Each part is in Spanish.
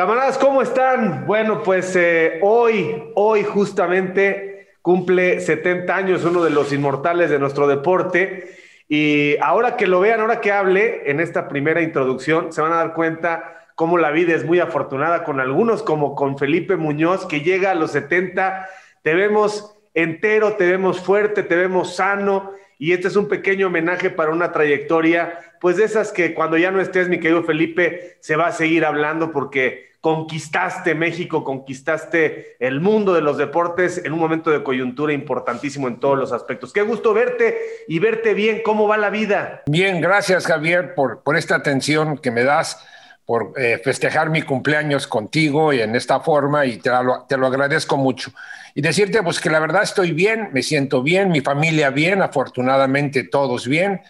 Camaradas, ¿cómo están? Bueno, pues eh, hoy, hoy justamente cumple 70 años uno de los inmortales de nuestro deporte. Y ahora que lo vean, ahora que hable en esta primera introducción, se van a dar cuenta cómo la vida es muy afortunada con algunos, como con Felipe Muñoz, que llega a los 70. Te vemos entero, te vemos fuerte, te vemos sano. Y este es un pequeño homenaje para una trayectoria, pues de esas que cuando ya no estés, mi querido Felipe, se va a seguir hablando porque conquistaste México, conquistaste el mundo de los deportes en un momento de coyuntura importantísimo en todos los aspectos. Qué gusto verte y verte bien. ¿Cómo va la vida? Bien, gracias Javier por, por esta atención que me das por eh, festejar mi cumpleaños contigo y en esta forma y te lo, te lo, agradezco mucho. Y decirte pues que la verdad estoy bien, me siento bien, mi familia bien, afortunadamente todos bien.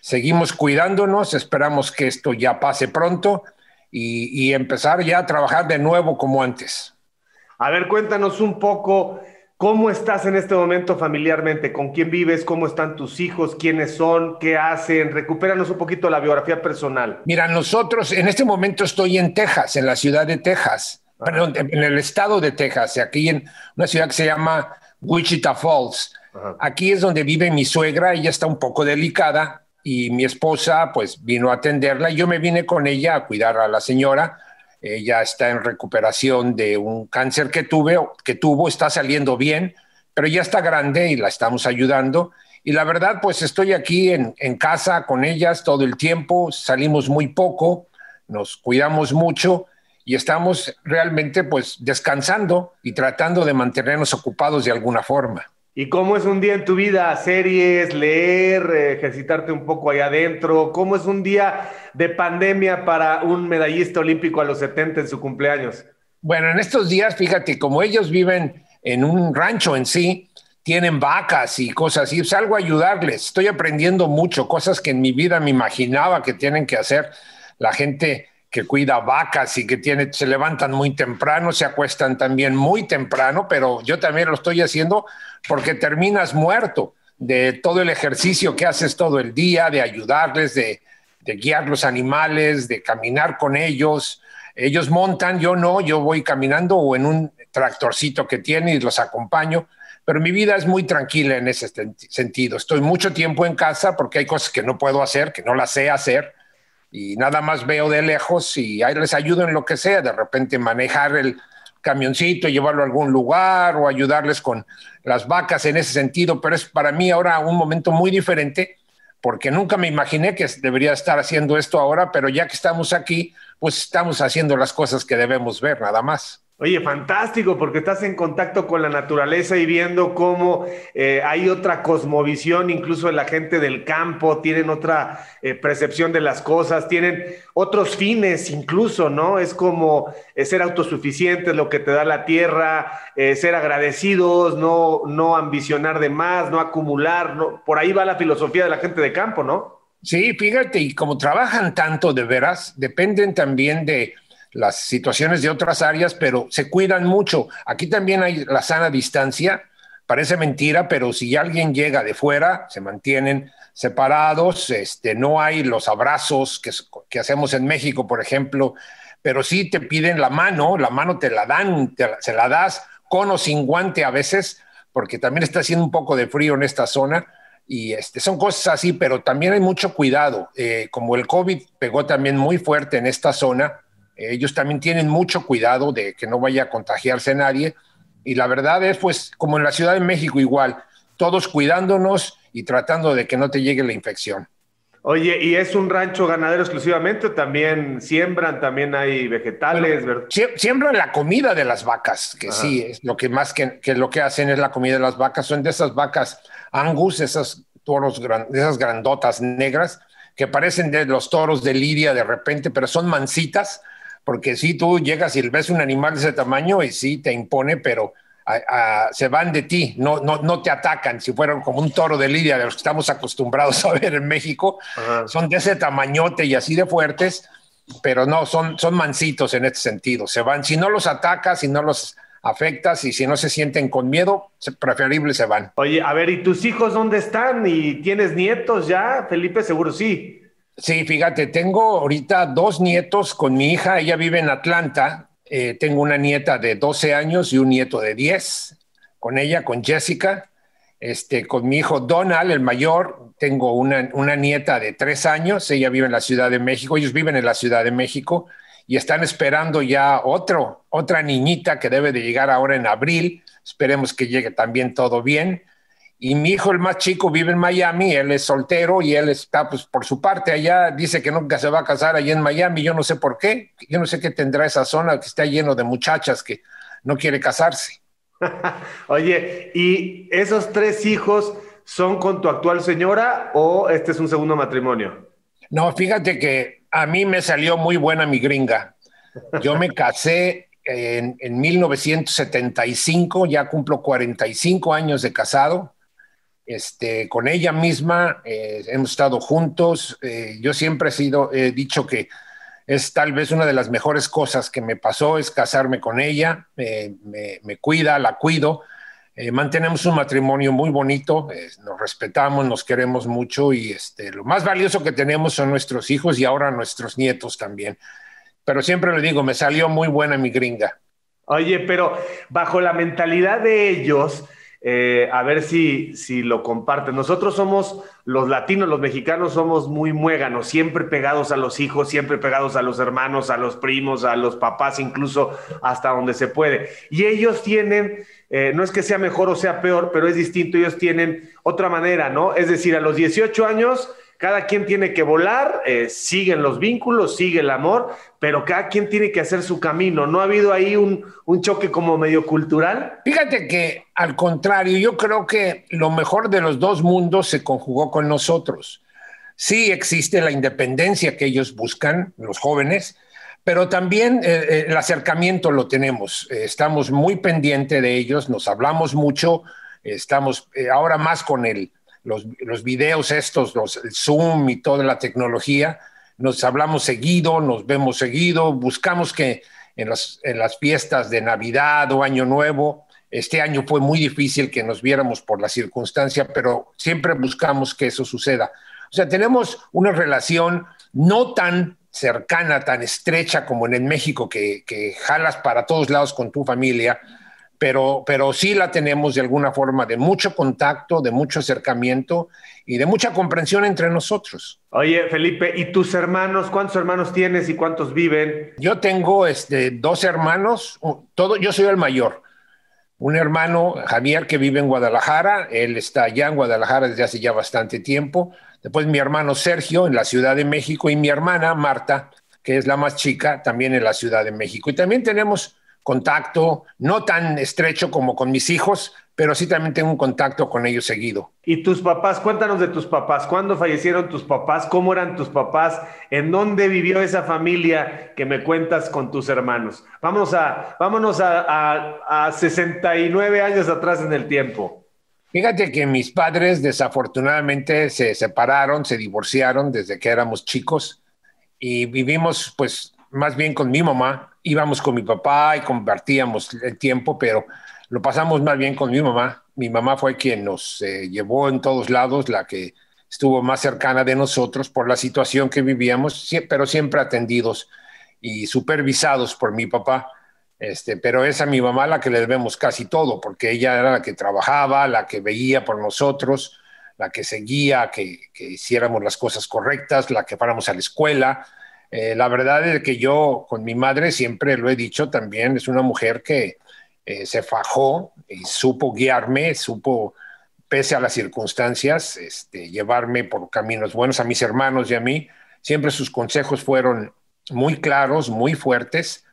Seguimos cuidándonos, esperamos que esto ya pase pronto y, y empezar ya a trabajar de nuevo como antes. A ver, cuéntanos un poco ¿Cómo estás en este momento familiarmente? ¿Con quién vives? ¿Cómo están tus hijos? ¿Quiénes son? ¿Qué hacen? Recupéranos un poquito la biografía personal. Mira, nosotros en este momento estoy en Texas, en la ciudad de Texas, ah. perdón, en el estado de Texas, aquí en una ciudad que se llama Wichita Falls. Ajá. Aquí es donde vive mi suegra, ella está un poco delicada y mi esposa pues vino a atenderla. Yo me vine con ella a cuidar a la señora ella está en recuperación de un cáncer que, tuve, que tuvo, está saliendo bien, pero ya está grande y la estamos ayudando. Y la verdad, pues estoy aquí en casa con ellas todo el tiempo, salimos muy poco, nos cuidamos mucho y estamos realmente pues descansando y tratando de mantenernos ocupados de alguna forma. ¿Y cómo es un día en tu vida? ¿Series, leer, ejercitarte un poco ahí adentro? ¿Cómo es un día de pandemia para un medallista olímpico a los 70 en su cumpleaños? Bueno, en estos días, fíjate, como ellos viven en un rancho en sí, tienen vacas y cosas así, salgo a ayudarles. Estoy aprendiendo mucho, cosas que en mi vida me imaginaba que tienen que hacer la gente que cuida vacas y que tiene, se levantan muy temprano, se acuestan también muy temprano, pero yo también lo estoy haciendo porque terminas muerto de todo el ejercicio que haces todo el día, de ayudarles, de, de guiar los animales, de caminar con ellos. Ellos montan, yo no, yo voy caminando o en un tractorcito que tiene y los acompaño, pero mi vida es muy tranquila en ese sentido. Estoy mucho tiempo en casa porque hay cosas que no puedo hacer, que no las sé hacer y nada más veo de lejos y ahí les ayudo en lo que sea, de repente manejar el camioncito, llevarlo a algún lugar o ayudarles con las vacas en ese sentido, pero es para mí ahora un momento muy diferente porque nunca me imaginé que debería estar haciendo esto ahora, pero ya que estamos aquí, pues estamos haciendo las cosas que debemos ver, nada más. Oye, fantástico, porque estás en contacto con la naturaleza y viendo cómo eh, hay otra cosmovisión, incluso la gente del campo, tienen otra eh, percepción de las cosas, tienen otros fines incluso, ¿no? Es como eh, ser autosuficientes, lo que te da la tierra, ser agradecidos, no, no ambicionar de más, no acumular, por ahí va la filosofía de la gente de campo, ¿no? Sí, fíjate, y como trabajan tanto de veras, dependen también de las situaciones de otras áreas, pero se cuidan mucho. Aquí también hay la sana distancia, parece mentira, pero si alguien llega de fuera, se mantienen separados, este, no hay los abrazos que, que hacemos en México, por ejemplo, pero sí te piden la mano, la mano te la dan, te, se la das con o sin guante a veces, porque también está haciendo un poco de frío en esta zona. Y este, son cosas así, pero también hay mucho cuidado. Eh, como el COVID pegó también muy fuerte en esta zona, ellos también tienen mucho cuidado de que no vaya a contagiarse nadie. Y la verdad es, pues, como en la Ciudad de México igual, todos cuidándonos y tratando de que no te llegue la infección. Oye, ¿y es un rancho ganadero exclusivamente o también siembran, también hay vegetales? Bueno, siembran la comida de las vacas, que Ajá. sí, es lo que más que, que, lo que hacen es la comida de las vacas. Son de esas vacas angus, esas toros, gran, esas grandotas negras, que parecen de los toros de Lidia de repente, pero son mansitas, porque si tú llegas y ves un animal de ese tamaño y sí te impone, pero a, a, se van de ti, no, no, no te atacan. Si fueran como un toro de lidia de los que estamos acostumbrados a ver en México, Ajá. son de ese tamañote y así de fuertes, pero no, son, son mansitos en este sentido. Se van, si no los atacas, si no los afectas y si no se sienten con miedo, preferible se van. Oye, a ver, ¿y tus hijos dónde están? ¿Y tienes nietos ya? Felipe, seguro sí. Sí, fíjate, tengo ahorita dos nietos con mi hija, ella vive en Atlanta, Eh, tengo una nieta de 12 años y un nieto de 10 con ella, con Jessica. Este, con mi hijo Donald, el mayor, tengo una, una nieta de 3 años, ella vive en la Ciudad de México, ellos viven en la Ciudad de México y están esperando ya otro, otra niñita que debe de llegar ahora en abril. Esperemos que llegue también todo bien. Y mi hijo, el más chico, vive en Miami, él es soltero y él está, pues, por su parte allá, dice que nunca se va a casar allá en Miami, yo no sé por qué, yo no sé qué tendrá esa zona que está lleno de muchachas que no quiere casarse. Oye, ¿y esos tres hijos son con tu actual señora o este es un segundo matrimonio? No, fíjate que a mí me salió muy buena mi gringa. Yo me casé en, en 1975, ya cumplo 45 años de casado este, con ella misma, eh, hemos estado juntos. Eh, yo siempre he sido, he dicho que es tal vez una de las mejores cosas que me pasó, es casarme con ella, me, cuida, la cuido. Eh, mantenemos un matrimonio muy bonito, nos respetamos, nos queremos mucho y este, lo más valioso que tenemos son nuestros hijos y ahora nuestros nietos también. Pero siempre le digo, me salió muy buena mi gringa. Oye, pero bajo la mentalidad de ellos, eh, a ver si, si lo comparten. Nosotros somos, los latinos, los mexicanos, somos muy muéganos, siempre pegados a los hijos, siempre pegados a los hermanos, a los primos, a los papás, incluso hasta donde se puede. Y ellos tienen, eh, no es que sea mejor o sea peor, pero es distinto, ellos tienen otra manera, ¿no? Es decir, a los 18 años cada quien tiene que volar, eh, siguen los vínculos, sigue el amor, pero cada quien tiene que hacer su camino. ¿No ha habido ahí un, choque como medio cultural? Fíjate que al contrario, yo creo que lo mejor de los dos mundos se conjugó con nosotros. Sí existe la independencia que ellos buscan, los jóvenes, pero también eh, eh, el acercamiento lo tenemos. estamos muy pendientes de ellos, nos hablamos mucho, estamos ahora más con él los, los videos estos, los, el Zoom y toda la tecnología, nos hablamos seguido, nos vemos seguido, buscamos que en las, en las fiestas de Navidad o Año Nuevo, este año fue muy difícil que nos viéramos por la circunstancia, pero siempre buscamos que eso suceda. O sea, tenemos una relación no tan cercana, tan estrecha como en el México, que, que jalas para todos lados con tu familia, pero, pero sí la tenemos de alguna forma de mucho contacto, de mucho acercamiento y de mucha comprensión entre nosotros. Oye, Felipe, ¿y tus hermanos? ¿Cuántos hermanos tienes y cuántos viven? Yo tengo este, dos hermanos, todo, yo soy el mayor. Un hermano, Javier, que vive en Guadalajara, él está allá en Guadalajara desde hace ya bastante tiempo. Después mi hermano Sergio en la Ciudad de México y mi hermana Marta, que es la más chica, también en la Ciudad de México. Y también tenemos contacto, no tan estrecho como con mis hijos, pero sí también tengo un contacto con ellos seguido. ¿Y tus papás? Cuéntanos de tus papás. ¿Cuándo fallecieron tus papás? ¿Cómo eran tus papás? ¿En dónde vivió esa familia que me cuentas con tus hermanos? Vamos a, vámonos a, a 69 años atrás en el tiempo. Fíjate que mis padres desafortunadamente se separaron, se divorciaron desde que éramos chicos y vivimos pues más bien con mi mamá íbamos con mi papá y compartíamos el tiempo, pero lo pasamos más bien con mi mamá. Mi mamá fue quien nos eh, llevó en todos lados, la que estuvo más cercana de nosotros por la situación que vivíamos, pero siempre atendidos y supervisados por mi papá. Este, pero es a mi mamá la que le debemos casi todo, porque ella era la que trabajaba, la que veía por nosotros, la que seguía que, que hiciéramos las cosas correctas, la que fuéramos a la escuela, eh, la verdad es que yo con mi madre siempre lo he dicho también, es una mujer que eh, se fajó y supo guiarme, supo, pese a las circunstancias, este, llevarme por caminos buenos a mis hermanos y a mí. Siempre sus consejos fueron muy claros, muy fuertes.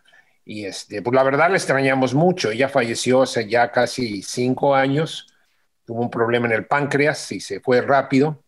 Y este, pues la verdad le extrañamos mucho. Ella falleció hace ya casi cinco años. Tuvo un problema en el páncreas y se fue rápido.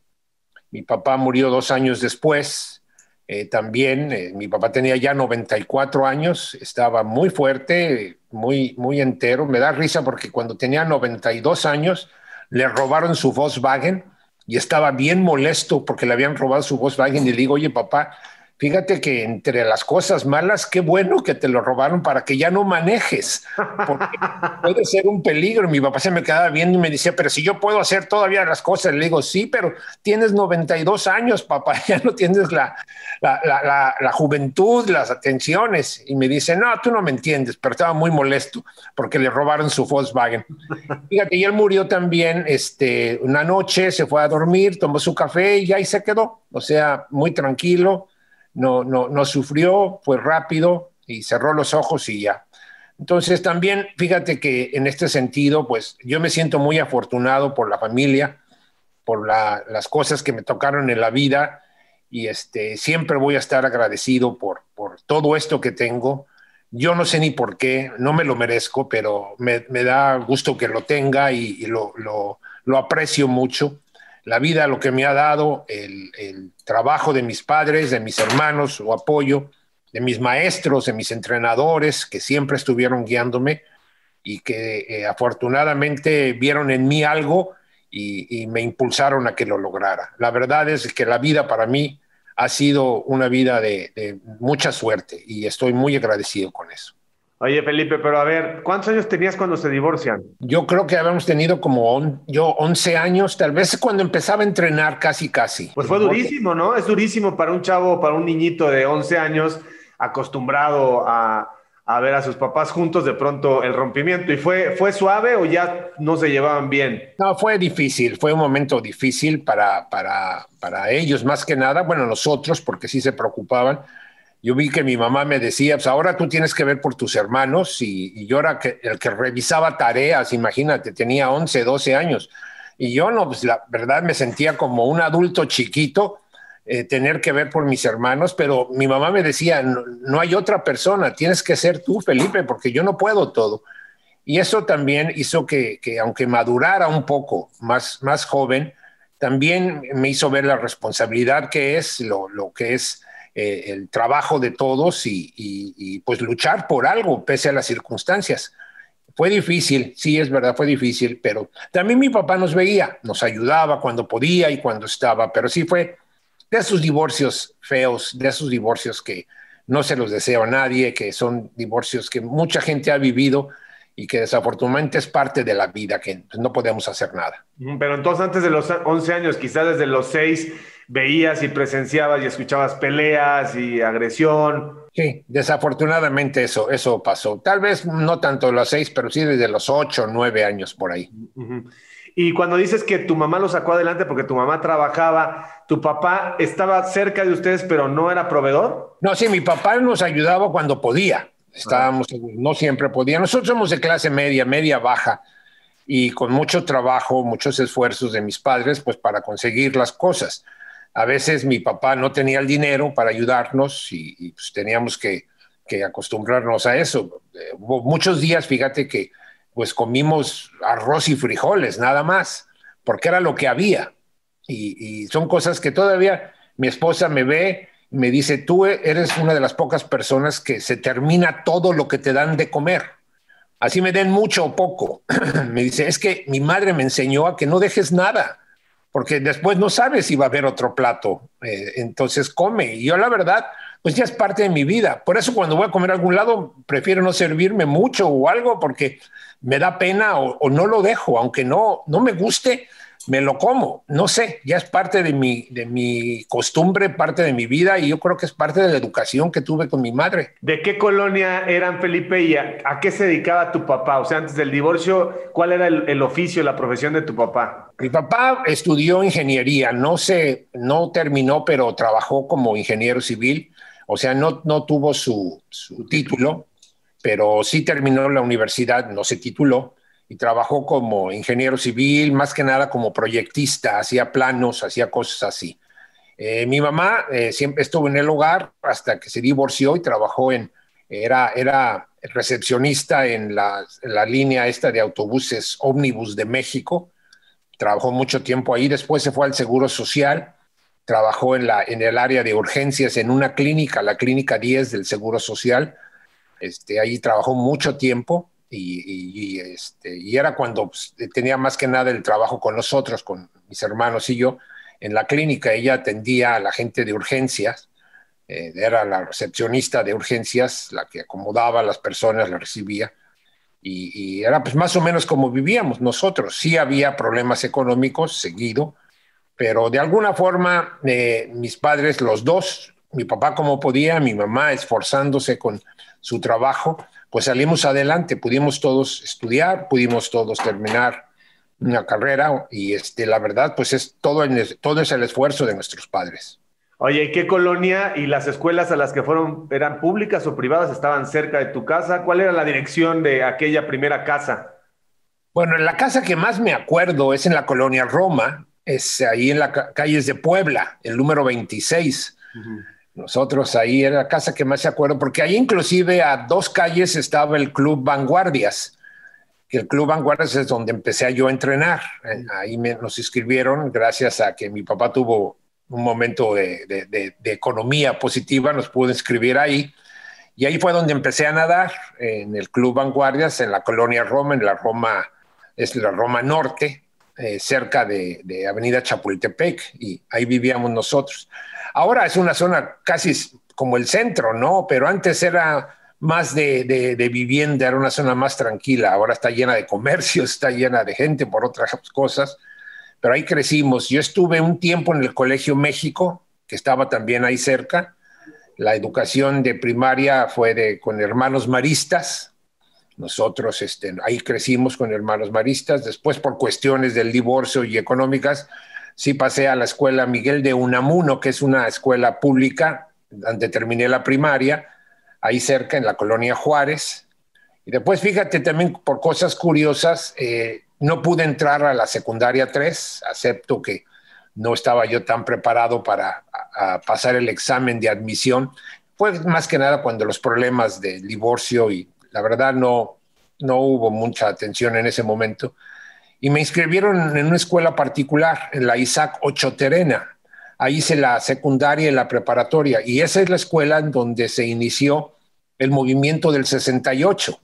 Mi papá murió dos años después eh, también eh, mi papá tenía ya 94 años, estaba muy fuerte, muy, muy entero. Me da risa porque cuando tenía 92 años le robaron su Volkswagen y estaba bien molesto porque le habían robado su Volkswagen y le digo, oye papá, Fíjate que entre las cosas malas, qué bueno que te lo robaron para que ya no manejes, porque puede ser un peligro. Mi papá se me quedaba viendo y me decía, pero si yo puedo hacer todavía las cosas, le digo, sí, pero tienes 92 años, papá, ya no tienes la, la, juventud, las atenciones. Y me dice, no, tú no me entiendes, pero estaba muy molesto porque le robaron su Volkswagen. Fíjate, y él murió también este, una noche, se fue a dormir, tomó su café y ahí se quedó. O sea, muy tranquilo no, no, no sufrió, fue rápido y cerró los ojos y ya. Entonces también, fíjate que en este sentido, pues yo me siento muy afortunado por la familia, por las cosas que me tocaron en la vida y este, siempre voy a estar agradecido por, por todo esto que tengo. Yo no sé ni por qué, no me lo merezco, pero me, da gusto que lo tenga y, lo, lo aprecio mucho la vida lo que me ha dado, el, trabajo de mis padres, de mis hermanos, su apoyo, de mis maestros, de mis entrenadores que siempre estuvieron guiándome y que eh, afortunadamente vieron en mí algo y, me impulsaron a que lo lograra. La verdad es que la vida para mí ha sido una vida de mucha suerte y estoy muy agradecido con eso. Oye, Felipe, pero a ver, ¿cuántos años tenías cuando se divorcian? Yo creo que habíamos tenido como yo 11 años, tal vez cuando empezaba a entrenar casi, casi. Pues fue durísimo, ¿no? Es durísimo para un chavo, para un niñito de 11 años acostumbrado a, ver a sus papás juntos, de pronto el rompimiento. ¿Y fue, fue suave o ya no se llevaban bien? No, fue difícil, fue un momento difícil para, para, para ellos más que nada, bueno, nosotros, porque sí se preocupaban yo vi que mi mamá me decía, pues ahora tú tienes que ver por tus hermanos y, yo era que, el que revisaba tareas, imagínate, tenía 11, 12 años. Y yo no, pues la verdad me sentía como un adulto chiquito, eh, tener que ver por mis hermanos, pero mi mamá me decía, no, hay otra persona, tienes que ser tú, Felipe, porque yo no puedo todo. Y eso también hizo que, que aunque madurara un poco más, más joven, también me hizo ver la responsabilidad que es, lo, lo que es eh, el trabajo de todos y, pues luchar por algo pese a las circunstancias. Fue difícil, sí es verdad, fue difícil, pero también mi papá nos veía, nos ayudaba cuando podía y cuando estaba, pero sí fue de esos divorcios feos, de esos divorcios que no se los deseo a nadie, que son divorcios que mucha gente ha vivido y que desafortunadamente es parte de la vida, que no podemos hacer nada. Pero entonces antes de los 11 años, quizás desde los 6, veías y presenciabas y escuchabas peleas y agresión. Sí, desafortunadamente eso, eso pasó. Tal vez no tanto los seis, pero sí desde los ocho, nueve años por ahí. Y cuando dices que tu mamá lo sacó adelante porque tu mamá trabajaba, ¿tu papá estaba cerca de ustedes pero no era proveedor? No, sí, mi papá nos ayudaba cuando podía. Estábamos, no siempre podía. Nosotros somos de clase media, media baja, y con mucho trabajo, muchos esfuerzos de mis padres, pues para conseguir las cosas a veces mi papá no tenía el dinero para ayudarnos y, pues teníamos que, acostumbrarnos a eso. Eh, hubo muchos días, fíjate que pues comimos arroz y frijoles, nada más, porque era lo que había. Y, son cosas que todavía mi esposa me ve me dice, tú eres una de las pocas personas que se termina todo lo que te dan de comer. Así me den mucho o poco. me dice, es que mi madre me enseñó a que no dejes nada porque después no sabes si va a haber otro plato, eh, entonces come. Y yo la verdad, pues ya es parte de mi vida. Por eso cuando voy a comer a algún lado, prefiero no servirme mucho o algo porque me da pena o, o no lo dejo, aunque no, no me guste, me lo como, no sé, ya es parte de mi, de mi costumbre, parte de mi vida y yo creo que es parte de la educación que tuve con mi madre. ¿De qué colonia eran Felipe y a, qué se dedicaba tu papá? O sea, antes del divorcio, ¿cuál era el, oficio, la profesión de tu papá? Mi papá estudió ingeniería, no se, no terminó, pero trabajó como ingeniero civil, o sea, no, no tuvo su, su título, pero sí terminó la universidad, no se tituló y trabajó como ingeniero civil, más que nada como proyectista, hacía planos, hacía cosas así. Eh, mi mamá eh, siempre estuvo en el hogar hasta que se divorció y trabajó en, era, era recepcionista en la, línea esta de autobuses ómnibus de México. Trabajó mucho tiempo ahí, después se fue al Seguro Social, trabajó en, la, en el área de urgencias en una clínica, la Clínica 10 del Seguro Social. Este, ahí trabajó mucho tiempo y, este, y era cuando pues, tenía más que nada el trabajo con nosotros, con mis hermanos y yo, en la clínica. Ella atendía a la gente de urgencias, eh, era la recepcionista de urgencias, la que acomodaba a las personas, la recibía. Y, era pues más o menos como vivíamos nosotros. Sí había problemas económicos seguido, pero de alguna forma eh, mis padres, los dos, mi papá como podía, mi mamá esforzándose con su trabajo, pues salimos adelante, pudimos todos estudiar, pudimos todos terminar una carrera y este, la verdad pues es todo, todo es el esfuerzo de nuestros padres. Oye, ¿qué colonia y las escuelas a las que fueron eran públicas o privadas? ¿Estaban cerca de tu casa? ¿Cuál era la dirección de aquella primera casa? Bueno, la casa que más me acuerdo es en la colonia Roma, es ahí en las calles de Puebla, el número 26. Nosotros ahí era la casa que más se acuerdo, porque ahí inclusive a dos calles estaba el Club Vanguardias, que el Club Vanguardias es donde empecé yo a entrenar. Ahí me, nos inscribieron gracias a que mi papá tuvo un momento de, economía positiva, nos pudo inscribir ahí. Y ahí fue donde empecé a nadar, en el Club Vanguardias, en la colonia Roma, en la Roma, es la Roma Norte, eh, cerca de, Avenida Chapultepec, y ahí vivíamos nosotros. Ahora es una zona casi como el centro, ¿no? Pero antes era más de, vivienda, era una zona más tranquila. Ahora está llena de comercio, está llena de gente por otras cosas pero ahí crecimos. Yo estuve un tiempo en el Colegio México, que estaba también ahí cerca. La educación de primaria fue con hermanos maristas. Nosotros este, ahí crecimos con hermanos maristas. Después, por cuestiones del divorcio y económicas, sí pasé a la escuela Miguel de Unamuno, que es una escuela pública, donde terminé la primaria, ahí cerca en la colonia Juárez. Y después, fíjate también por cosas curiosas, eh, no pude entrar a la secundaria 3, acepto que no estaba yo tan preparado para pasar el examen de admisión. Fue más que nada cuando los problemas del divorcio y la verdad no, no hubo mucha atención en ese momento. Y me inscribieron en una escuela particular, en la Isaac Ocho Terena. Ahí hice la secundaria y la preparatoria. Y esa es la escuela en donde se inició el movimiento del 68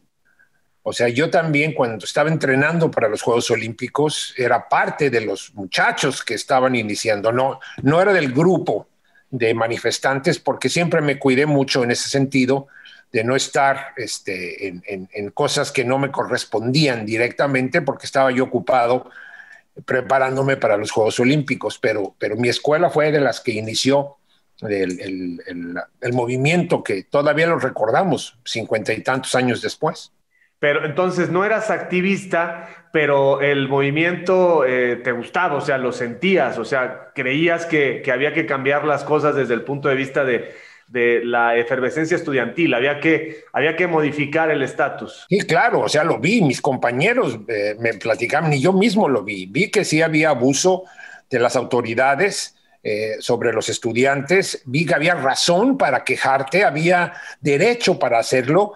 o sea, yo también cuando estaba entrenando para los Juegos Olímpicos era parte de los muchachos que estaban iniciando, no, no era del grupo de manifestantes porque siempre me cuidé mucho en ese sentido de no estar este, en, cosas que no me correspondían directamente porque estaba yo ocupado preparándome para los Juegos Olímpicos, pero, pero mi escuela fue de las que inició el, el movimiento que todavía lo recordamos cincuenta y tantos años después. Pero entonces no eras activista, pero el movimiento eh, te gustaba, o sea, lo sentías, o sea, creías que, había que cambiar las cosas desde el punto de vista de, la efervescencia estudiantil, había que, había que modificar el estatus. Sí, claro, o sea, lo vi, mis compañeros eh, me platicaban y yo mismo lo vi, vi que sí había abuso de las autoridades. Eh, sobre los estudiantes, vi que había razón para quejarte, había derecho para hacerlo,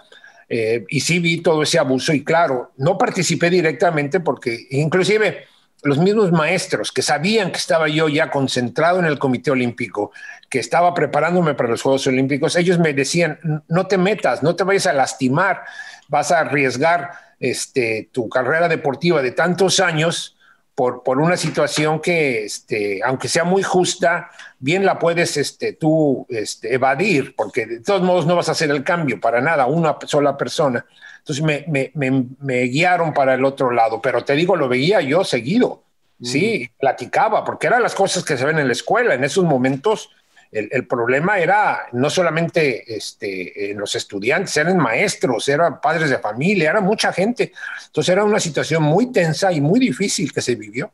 eh, y sí vi todo ese abuso y claro, no participé directamente porque inclusive los mismos maestros que sabían que estaba yo ya concentrado en el Comité Olímpico, que estaba preparándome para los Juegos Olímpicos, ellos me decían, no te metas, no te vayas a lastimar, vas a arriesgar este, tu carrera deportiva de tantos años por, una situación que, este, aunque sea muy justa, bien la puedes este, tú evadir, porque de todos modos no vas a hacer el cambio para nada, una sola persona. Entonces me, me, me, guiaron para el otro lado, pero te digo, lo veía yo seguido, sí, mm. platicaba, porque eran las cosas que se ven en la escuela. En esos momentos el, el problema era no solamente este, en los estudiantes, eran maestros, eran padres de familia, era mucha gente. Entonces era una situación muy tensa y muy difícil que se vivió.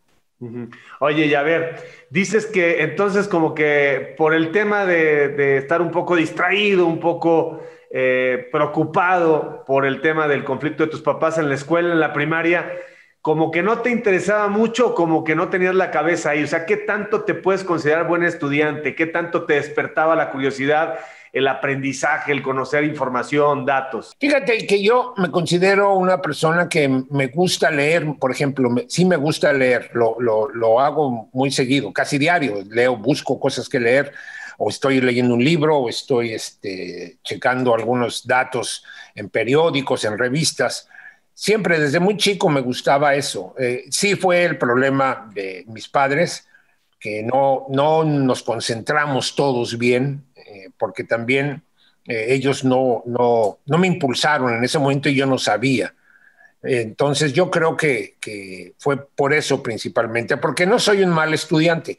Oye, y a ver, dices que entonces como que por el tema de, estar un poco distraído, un poco eh, preocupado por el tema del conflicto de tus papás en la escuela, en la primaria, como que no te interesaba mucho, como que no tenías la cabeza ahí. O sea, ¿qué tanto te puedes considerar buen estudiante? ¿Qué tanto te despertaba la curiosidad? el aprendizaje, el conocer información, datos? Fíjate que yo me considero una persona que me gusta leer, por ejemplo, sí me gusta leer, lo, lo, lo hago muy seguido, casi diario, leo, busco cosas que leer, o estoy leyendo un libro, o estoy este, checando algunos datos en periódicos, en revistas. Siempre desde muy chico me gustaba eso. Eh, sí fue el problema de mis padres, que no, no nos concentramos todos bien porque también eh, ellos no, no, no, me impulsaron en ese momento y yo no sabía. Entonces yo creo que, que, fue por eso principalmente, porque no soy un mal estudiante.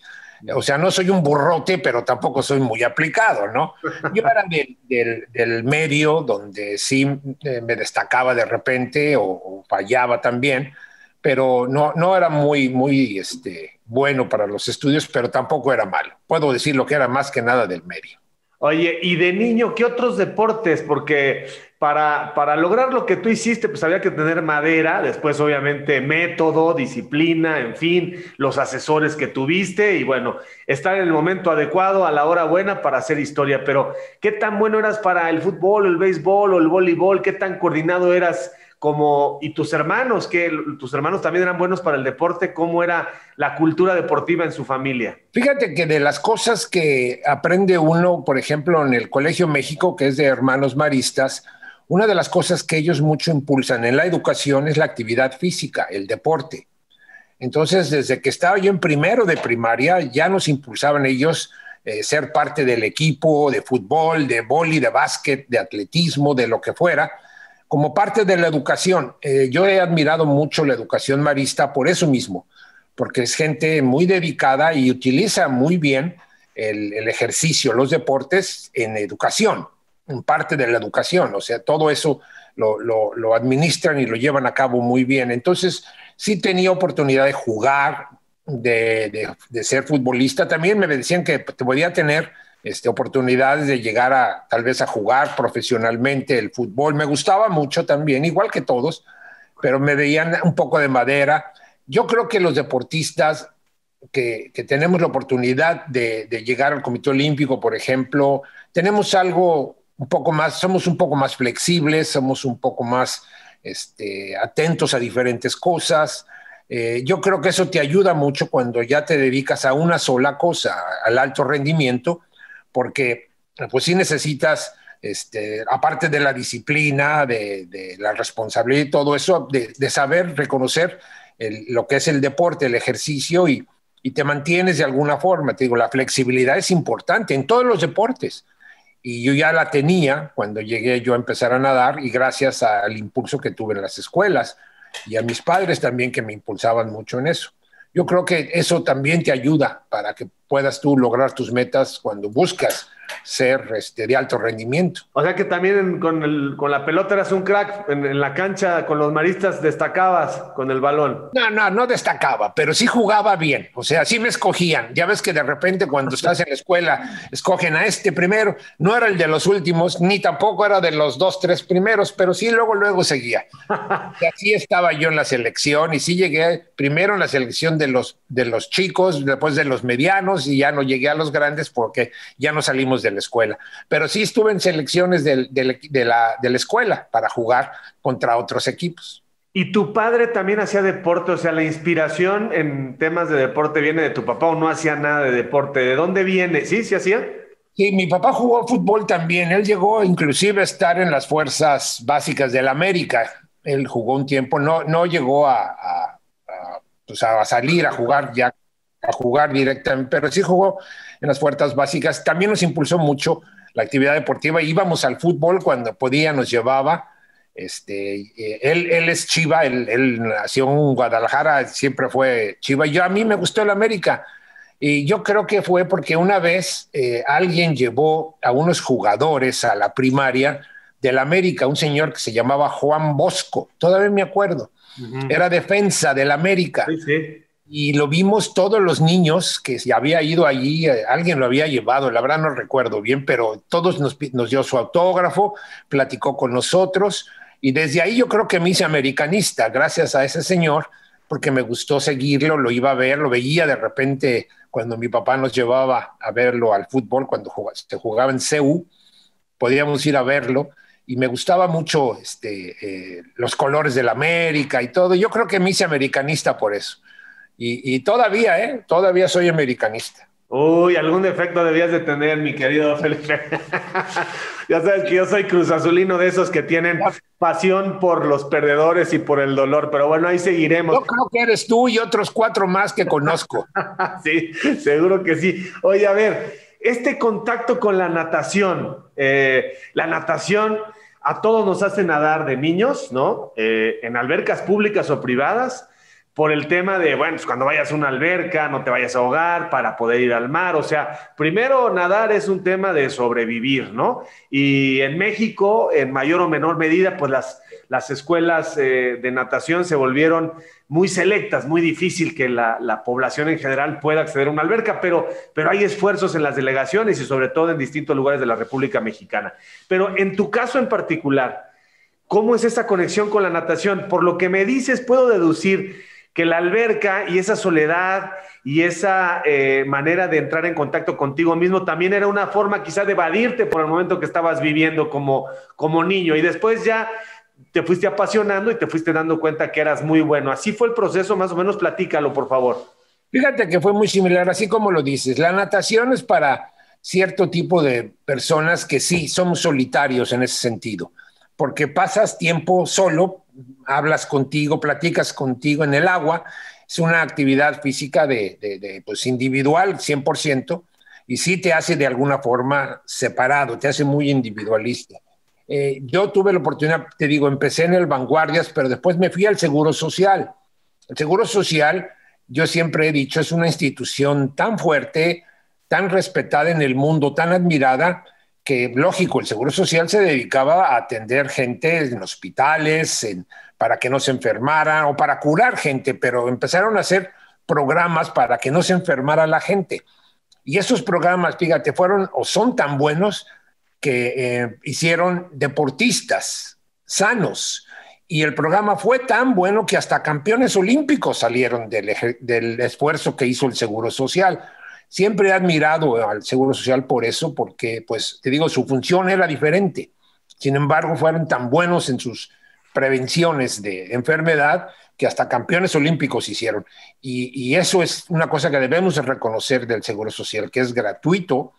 O sea, no soy un burrote, pero tampoco soy muy aplicado, ¿no? Yo era del, del, del medio donde sí eh, me destacaba de repente o, o, fallaba también, pero no, no era muy, muy este, bueno para los estudios, pero tampoco era malo. Puedo decir lo que era más que nada del medio. Oye, y de niño, ¿qué otros deportes? Porque para, para lograr lo que tú hiciste, pues había que tener madera, después obviamente método, disciplina, en fin, los asesores que tuviste y bueno, estar en el momento adecuado, a la hora buena para hacer historia. Pero, ¿qué tan bueno eras para el fútbol, el béisbol o el voleibol? ¿Qué tan coordinado eras? como y tus hermanos, que tus hermanos también eran buenos para el deporte, ¿cómo era la cultura deportiva en su familia? Fíjate que de las cosas que aprende uno, por ejemplo, en el Colegio México, que es de hermanos maristas, una de las cosas que ellos mucho impulsan en la educación es la actividad física, el deporte. Entonces, desde que estaba yo en primero de primaria, ya nos impulsaban ellos eh, ser parte del equipo de fútbol, de boli, de básquet, de atletismo, de lo que fuera como parte de la educación. Eh, yo he admirado mucho la educación marista por eso mismo, porque es gente muy dedicada y utiliza muy bien el, el ejercicio, los deportes en educación, en parte de la educación. O sea, todo eso lo, lo, administran y lo llevan a cabo muy bien. Entonces, sí tenía oportunidad de jugar, de, de, ser futbolista. También me decían que podía tener este, oportunidades de llegar a tal vez a jugar profesionalmente el fútbol. Me gustaba mucho también, igual que todos, pero me veían un poco de madera. Yo creo que los deportistas que, que tenemos la oportunidad de, de, llegar al Comité Olímpico, por ejemplo, tenemos algo un poco más, somos un poco más flexibles, somos un poco más este, atentos a diferentes cosas. Eh, yo creo que eso te ayuda mucho cuando ya te dedicas a una sola cosa, al alto rendimiento, porque pues sí necesitas, este, aparte de la disciplina, de, la responsabilidad y todo eso, de, saber reconocer lo que es el deporte, el ejercicio y, y te mantienes de alguna forma. Te digo, la flexibilidad es importante en todos los deportes. Y yo ya la tenía cuando llegué yo a empezar a nadar y gracias al impulso que tuve en las escuelas y a mis padres también que me impulsaban mucho en eso. Yo creo que eso también te ayuda para que puedas tú lograr tus metas cuando buscas ser este, de alto rendimiento. O sea que también con, el, con la pelota eras un crack, en, en, la cancha con los maristas destacabas con el balón. No, no, no destacaba, pero sí jugaba bien, o sea, sí me escogían. Ya ves que de repente cuando estás en la escuela escogen a este primero, no era el de los últimos, ni tampoco era de los dos, tres primeros, pero sí luego, luego seguía. Y así estaba yo en la selección y sí llegué primero en la selección de los, de los chicos, después de los medianos y ya no llegué a los grandes porque ya no salimos de la escuela. Pero sí estuve en selecciones de, la, de la escuela para jugar contra otros equipos. ¿Y tu padre también hacía deporte? O sea, la inspiración en temas de deporte viene de tu papá o no hacía nada de deporte. ¿De dónde viene? ¿Sí? ¿Sí hacía? Sí, mi papá jugó fútbol también. Él llegó inclusive a estar en las fuerzas básicas del América. Él jugó un tiempo, no, no llegó a, a, a, pues a salir a jugar ya, a jugar directamente, pero sí jugó en las fuerzas básicas. También nos impulsó mucho la actividad deportiva. Íbamos al fútbol cuando podía, nos llevaba. Este, eh, él, él es Chiva, él, él, nació en Guadalajara, siempre fue Chiva. Yo a mí me gustó el América. Y yo creo que fue porque una vez eh, alguien llevó a unos jugadores a la primaria del América, un señor que se llamaba Juan Bosco, todavía me acuerdo. Uh -huh. Era defensa del América. Sí, sí y lo vimos todos los niños que se había ido allí, eh, alguien lo había llevado, la verdad no recuerdo bien, pero todos nos, nos, dio su autógrafo, platicó con nosotros y desde ahí yo creo que me hice americanista, gracias a ese señor, porque me gustó seguirlo, lo iba a ver, lo veía de repente cuando mi papá nos llevaba a verlo al fútbol, cuando jugaba, se jugaba en CEU, podíamos ir a verlo y me gustaba mucho este, eh, los colores de la América y todo. Yo creo que me hice americanista por eso. Y, y, todavía, ¿eh? Todavía soy americanista. Uy, algún defecto debías de tener, mi querido Felipe. ya sabes que yo soy cruzazulino de esos que tienen pasión por los perdedores y por el dolor, pero bueno, ahí seguiremos. Yo creo que eres tú y otros cuatro más que conozco. sí, seguro que sí. Oye, a ver, este contacto con la natación, eh, la natación a todos nos hace nadar de niños, ¿no? Eh, en albercas públicas o privadas, por el tema de, bueno, pues cuando vayas a una alberca, no te vayas a ahogar para poder ir al mar. O sea, primero nadar es un tema de sobrevivir, ¿no? Y en México, en mayor o menor medida, pues las, las escuelas eh, de natación se volvieron muy selectas, muy difícil que la, población en general pueda acceder a una alberca, pero, pero hay esfuerzos en las delegaciones y sobre todo en distintos lugares de la República Mexicana. Pero en tu caso en particular, ¿cómo es esa conexión con la natación? Por lo que me dices, puedo deducir que la alberca y esa soledad y esa eh, manera de entrar en contacto contigo mismo también era una forma quizá de evadirte por el momento que estabas viviendo como, como niño y después ya te fuiste apasionando y te fuiste dando cuenta que eras muy bueno. Así fue el proceso, más o menos platícalo, por favor. Fíjate que fue muy similar, así como lo dices. La natación es para cierto tipo de personas que sí, somos solitarios en ese sentido, porque pasas tiempo solo, hablas contigo, platicas contigo en el agua, es una actividad física de, pues individual, 100%, y sí te hace de alguna forma separado, te hace muy individualista. Eh, yo tuve la oportunidad, te digo, empecé en el Vanguardias, pero después me fui al Seguro Social. El Seguro Social, yo siempre he dicho, es una institución tan fuerte, tan respetada en el mundo, tan admirada, que lógico, el Seguro Social se dedicaba a atender gente en hospitales, para que no se enfermara o para curar gente, pero empezaron a hacer programas para que no se enfermara la gente. Y esos programas, fíjate, fueron o son tan buenos que eh, hicieron deportistas sanos. Y el programa fue tan bueno que hasta campeones olímpicos salieron del esfuerzo que hizo el Seguro Social. Siempre he admirado al Seguro Social por eso, porque, pues, te digo, su función era diferente. Sin embargo, fueron tan buenos en sus prevenciones de enfermedad que hasta campeones olímpicos hicieron. Y, eso es una cosa que debemos reconocer del Seguro Social, que es gratuito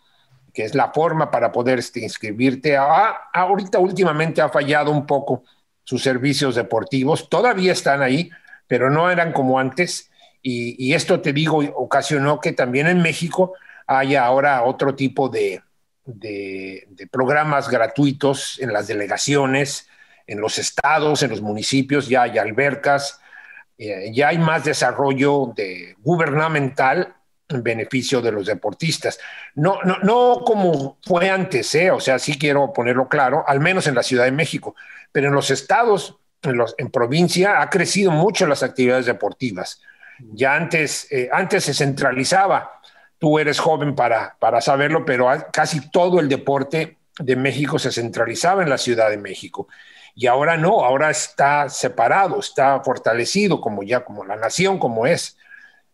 que es la forma para poder este, inscribirte. Ah, ahorita últimamente ha fallado un poco sus servicios deportivos, todavía están ahí, pero no eran como antes. Y, esto te digo, ocasionó que también en México haya ahora otro tipo de, programas gratuitos en las delegaciones, en los estados, en los municipios, ya hay albercas, eh, ya hay más desarrollo de gubernamental en beneficio de los deportistas. No, no, no como fue antes, ¿eh? o sea, sí quiero ponerlo claro, al menos en la Ciudad de México, pero en los estados, en, los, en provincia, ha crecido mucho las actividades deportivas. Ya antes, eh, antes se centralizaba, tú eres joven para, para saberlo, pero casi todo el deporte de México se centralizaba en la Ciudad de México. Y ahora no, ahora está separado, está fortalecido como ya, como la nación, como es.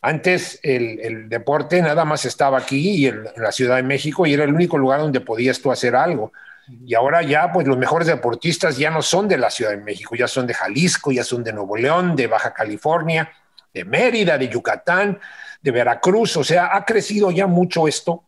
Antes el, deporte nada más estaba aquí en, la Ciudad de México y era el único lugar donde podías tú hacer algo. Y ahora ya, pues los mejores deportistas ya no son de la Ciudad de México, ya son de Jalisco, ya son de Nuevo León, de Baja California, de Mérida, de Yucatán, de Veracruz. O sea, ha crecido ya mucho esto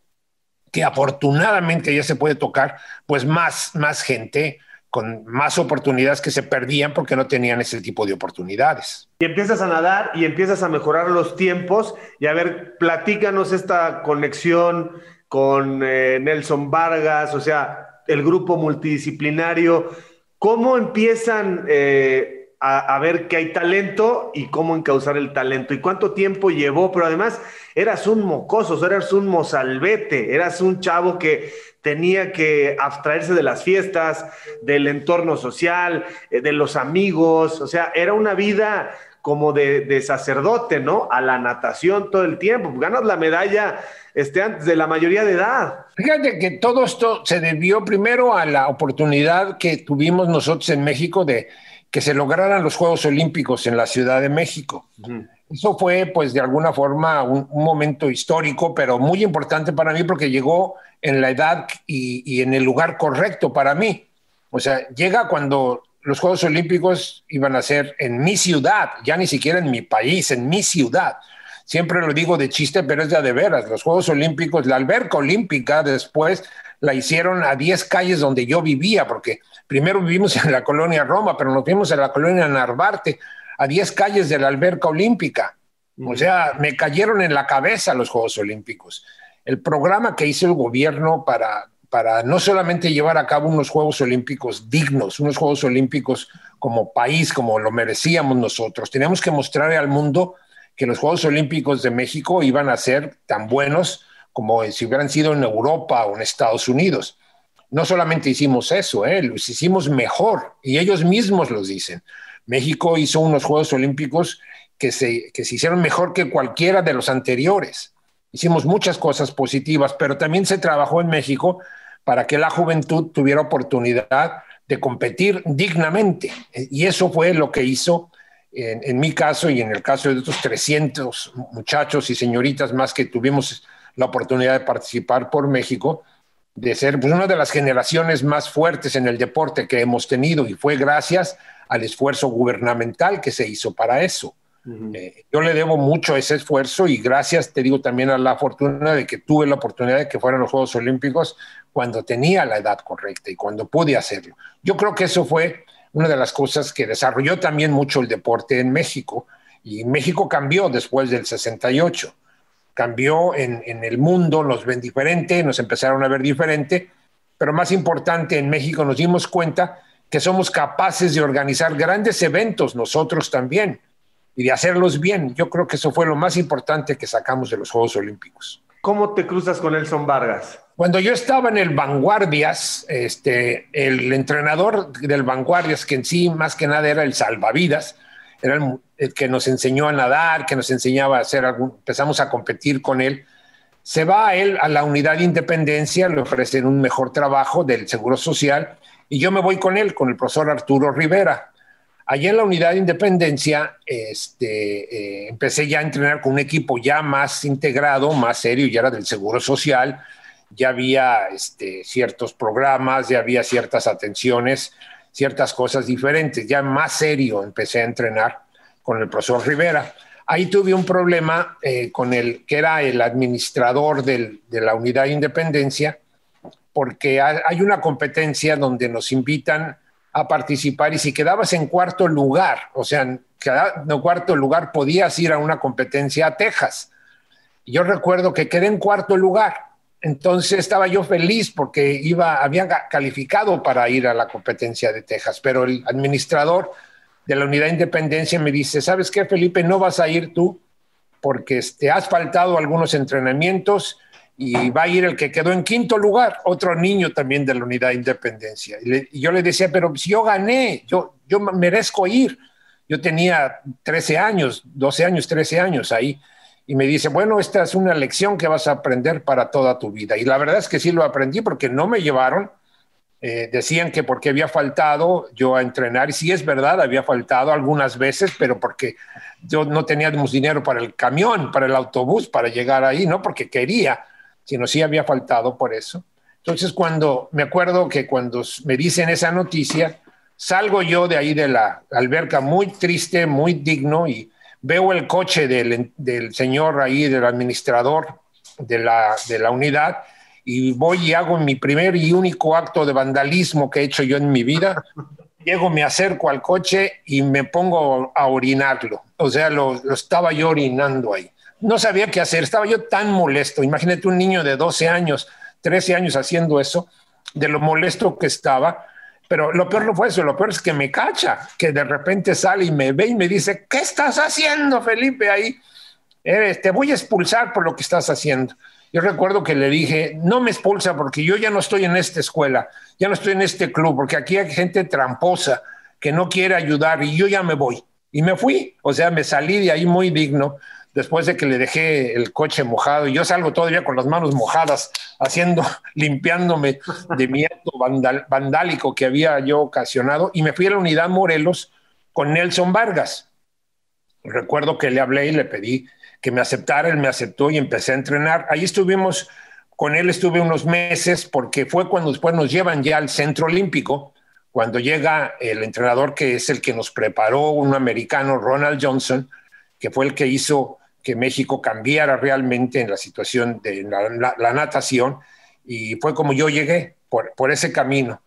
que afortunadamente ya se puede tocar, pues más, más gente con más oportunidades que se perdían porque no tenían ese tipo de oportunidades. Y empiezas a nadar y empiezas a mejorar los tiempos y a ver, platícanos esta conexión con eh, Nelson Vargas, o sea, el grupo multidisciplinario, ¿cómo empiezan eh, a, ver que hay talento y cómo encauzar el talento? ¿Y cuánto tiempo llevó? Pero además, eras un mocoso, eras un mozalbete, eras un chavo que tenía que abstraerse de las fiestas, del entorno social, eh, de los amigos, o sea, era una vida como de, sacerdote, ¿no? A la natación todo el tiempo. Ganas la medalla este, antes de la mayoría de edad. Fíjate que todo esto se debió primero a la oportunidad que tuvimos nosotros en México de que se lograran los Juegos Olímpicos en la Ciudad de México. Eso fue, pues, de alguna forma un, momento histórico, pero muy importante para mí porque llegó en la edad y, en el lugar correcto para mí. O sea, llega cuando los Juegos Olímpicos iban a ser en mi ciudad, ya ni siquiera en mi país, en mi ciudad. Siempre lo digo de chiste, pero es de, de veras. Los Juegos Olímpicos, la alberca olímpica después la hicieron a 10 calles donde yo vivía, porque primero vivimos en la colonia Roma, pero nos fuimos a la colonia Narvarte, a 10 calles de la alberca olímpica. O sea, me cayeron en la cabeza los Juegos Olímpicos. el programa que hizo el gobierno para, para no solamente llevar a cabo unos Juegos Olímpicos dignos, unos Juegos Olímpicos como país, como lo merecíamos nosotros. Teníamos que mostrar al mundo que los Juegos Olímpicos de México iban a ser tan buenos como si hubieran sido en Europa o en Estados Unidos. No solamente hicimos eso, ¿eh? los hicimos mejor y ellos mismos los dicen. México hizo unos Juegos Olímpicos que se, que se hicieron mejor que cualquiera de los anteriores. Hicimos muchas cosas positivas, pero también se trabajó en México para que la juventud tuviera oportunidad de competir dignamente. Y eso fue lo que hizo en, mi caso y en el caso de otros 300 muchachos y señoritas más que tuvimos la oportunidad de participar por México, de ser pues, una de las generaciones más fuertes en el deporte que hemos tenido y fue gracias al esfuerzo gubernamental que se hizo para eso. Eh, yo le debo mucho ese esfuerzo y gracias, te digo, también a la fortuna de que tuve la oportunidad de que fueran los Juegos Olímpicos cuando tenía la edad correcta y cuando pude hacerlo. Yo creo que eso fue una de las cosas que desarrolló también mucho el deporte en México y México cambió después del 68. Cambió en, en el mundo, nos ven diferente, nos empezaron a ver diferente, pero más importante, en México nos dimos cuenta que somos capaces de organizar grandes eventos nosotros también y de hacerlos bien. Yo creo que eso fue lo más importante que sacamos de los Juegos Olímpicos. ¿Cómo te cruzas con Elson Vargas? Cuando yo estaba en el Vanguardias, este, el entrenador del Vanguardias, que en sí más que nada era el salvavidas, era el, que nos enseñó a nadar, que nos enseñaba a hacer algún, empezamos a competir con él. Se va a él a la unidad de independencia, le ofrecen un mejor trabajo del Seguro Social y yo me voy con él, con el profesor Arturo Rivera. Allí en la unidad de independencia este, eh, empecé ya a entrenar con un equipo ya más integrado, más serio, ya era del Seguro Social, ya había este, ciertos programas, ya había ciertas atenciones, ciertas cosas diferentes, ya más serio empecé a entrenar con el profesor Rivera. Ahí tuve un problema eh, con el que era el administrador de la unidad de independencia, porque hay una competencia donde nos invitan a participar y si quedabas en cuarto lugar, o sea, en cuarto lugar podías ir a una competencia a Texas. Yo recuerdo que quedé en cuarto lugar, entonces estaba yo feliz porque iba, había calificado para ir a la competencia de Texas, pero el administrador de la unidad de independencia me dice, ¿sabes qué, Felipe? No vas a ir tú porque te este, has faltado algunos entrenamientos y va a ir el que quedó en quinto lugar, otro niño también de la unidad de independencia. Y, yo le decía, pero si yo gané, yo, yo merezco ir. Yo tenía 13 años, 12 años, 13 años ahí. Y me dice, bueno, esta es una lección que vas a aprender para toda tu vida. Y la verdad es que sí lo aprendí porque no me llevaron. Eh, decían que porque había faltado yo a entrenar, y sí es verdad, había faltado algunas veces, pero porque yo no teníamos dinero para el camión, para el autobús, para llegar ahí, no porque quería, sino sí había faltado por eso. Entonces, cuando me acuerdo que cuando me dicen esa noticia, salgo yo de ahí de la alberca muy triste, muy digno y veo el coche del, del señor ahí, del administrador de la, de la unidad y voy y hago mi primer y único acto de vandalismo que he hecho yo en mi vida. Llego, me acerco al coche y me pongo a orinarlo. O sea, lo, lo estaba yo orinando ahí no sabía qué hacer, estaba yo tan molesto. Imagínate un niño de 12 años, 13 años haciendo eso, de lo molesto que estaba. Pero lo peor no fue eso, lo peor es que me cacha, que de repente sale y me ve y me dice, ¿qué estás haciendo, Felipe, ahí? te voy a expulsar por lo que estás haciendo. Yo recuerdo que le dije, no me expulsa porque yo ya no estoy en esta escuela, ya no estoy en este club, porque aquí hay gente tramposa que no quiere ayudar y yo ya me voy. Y me fui, o sea, me salí de ahí muy digno después de que le dejé el coche mojado y yo salgo todavía con las manos mojadas, haciendo, limpiándome de mi acto vandálico que había yo ocasionado y me fui a la unidad Morelos con Nelson Vargas. Recuerdo que le hablé y le pedí que me aceptara, él me aceptó y empecé a entrenar. Ahí estuvimos, con él estuve unos meses porque fue cuando después nos llevan ya al centro olímpico, cuando llega el entrenador que es el que nos preparó, un americano, Ronald Johnson, que fue el que hizo que México cambiara realmente en la situación de la, natación y fue como yo llegué por, por, ese camino,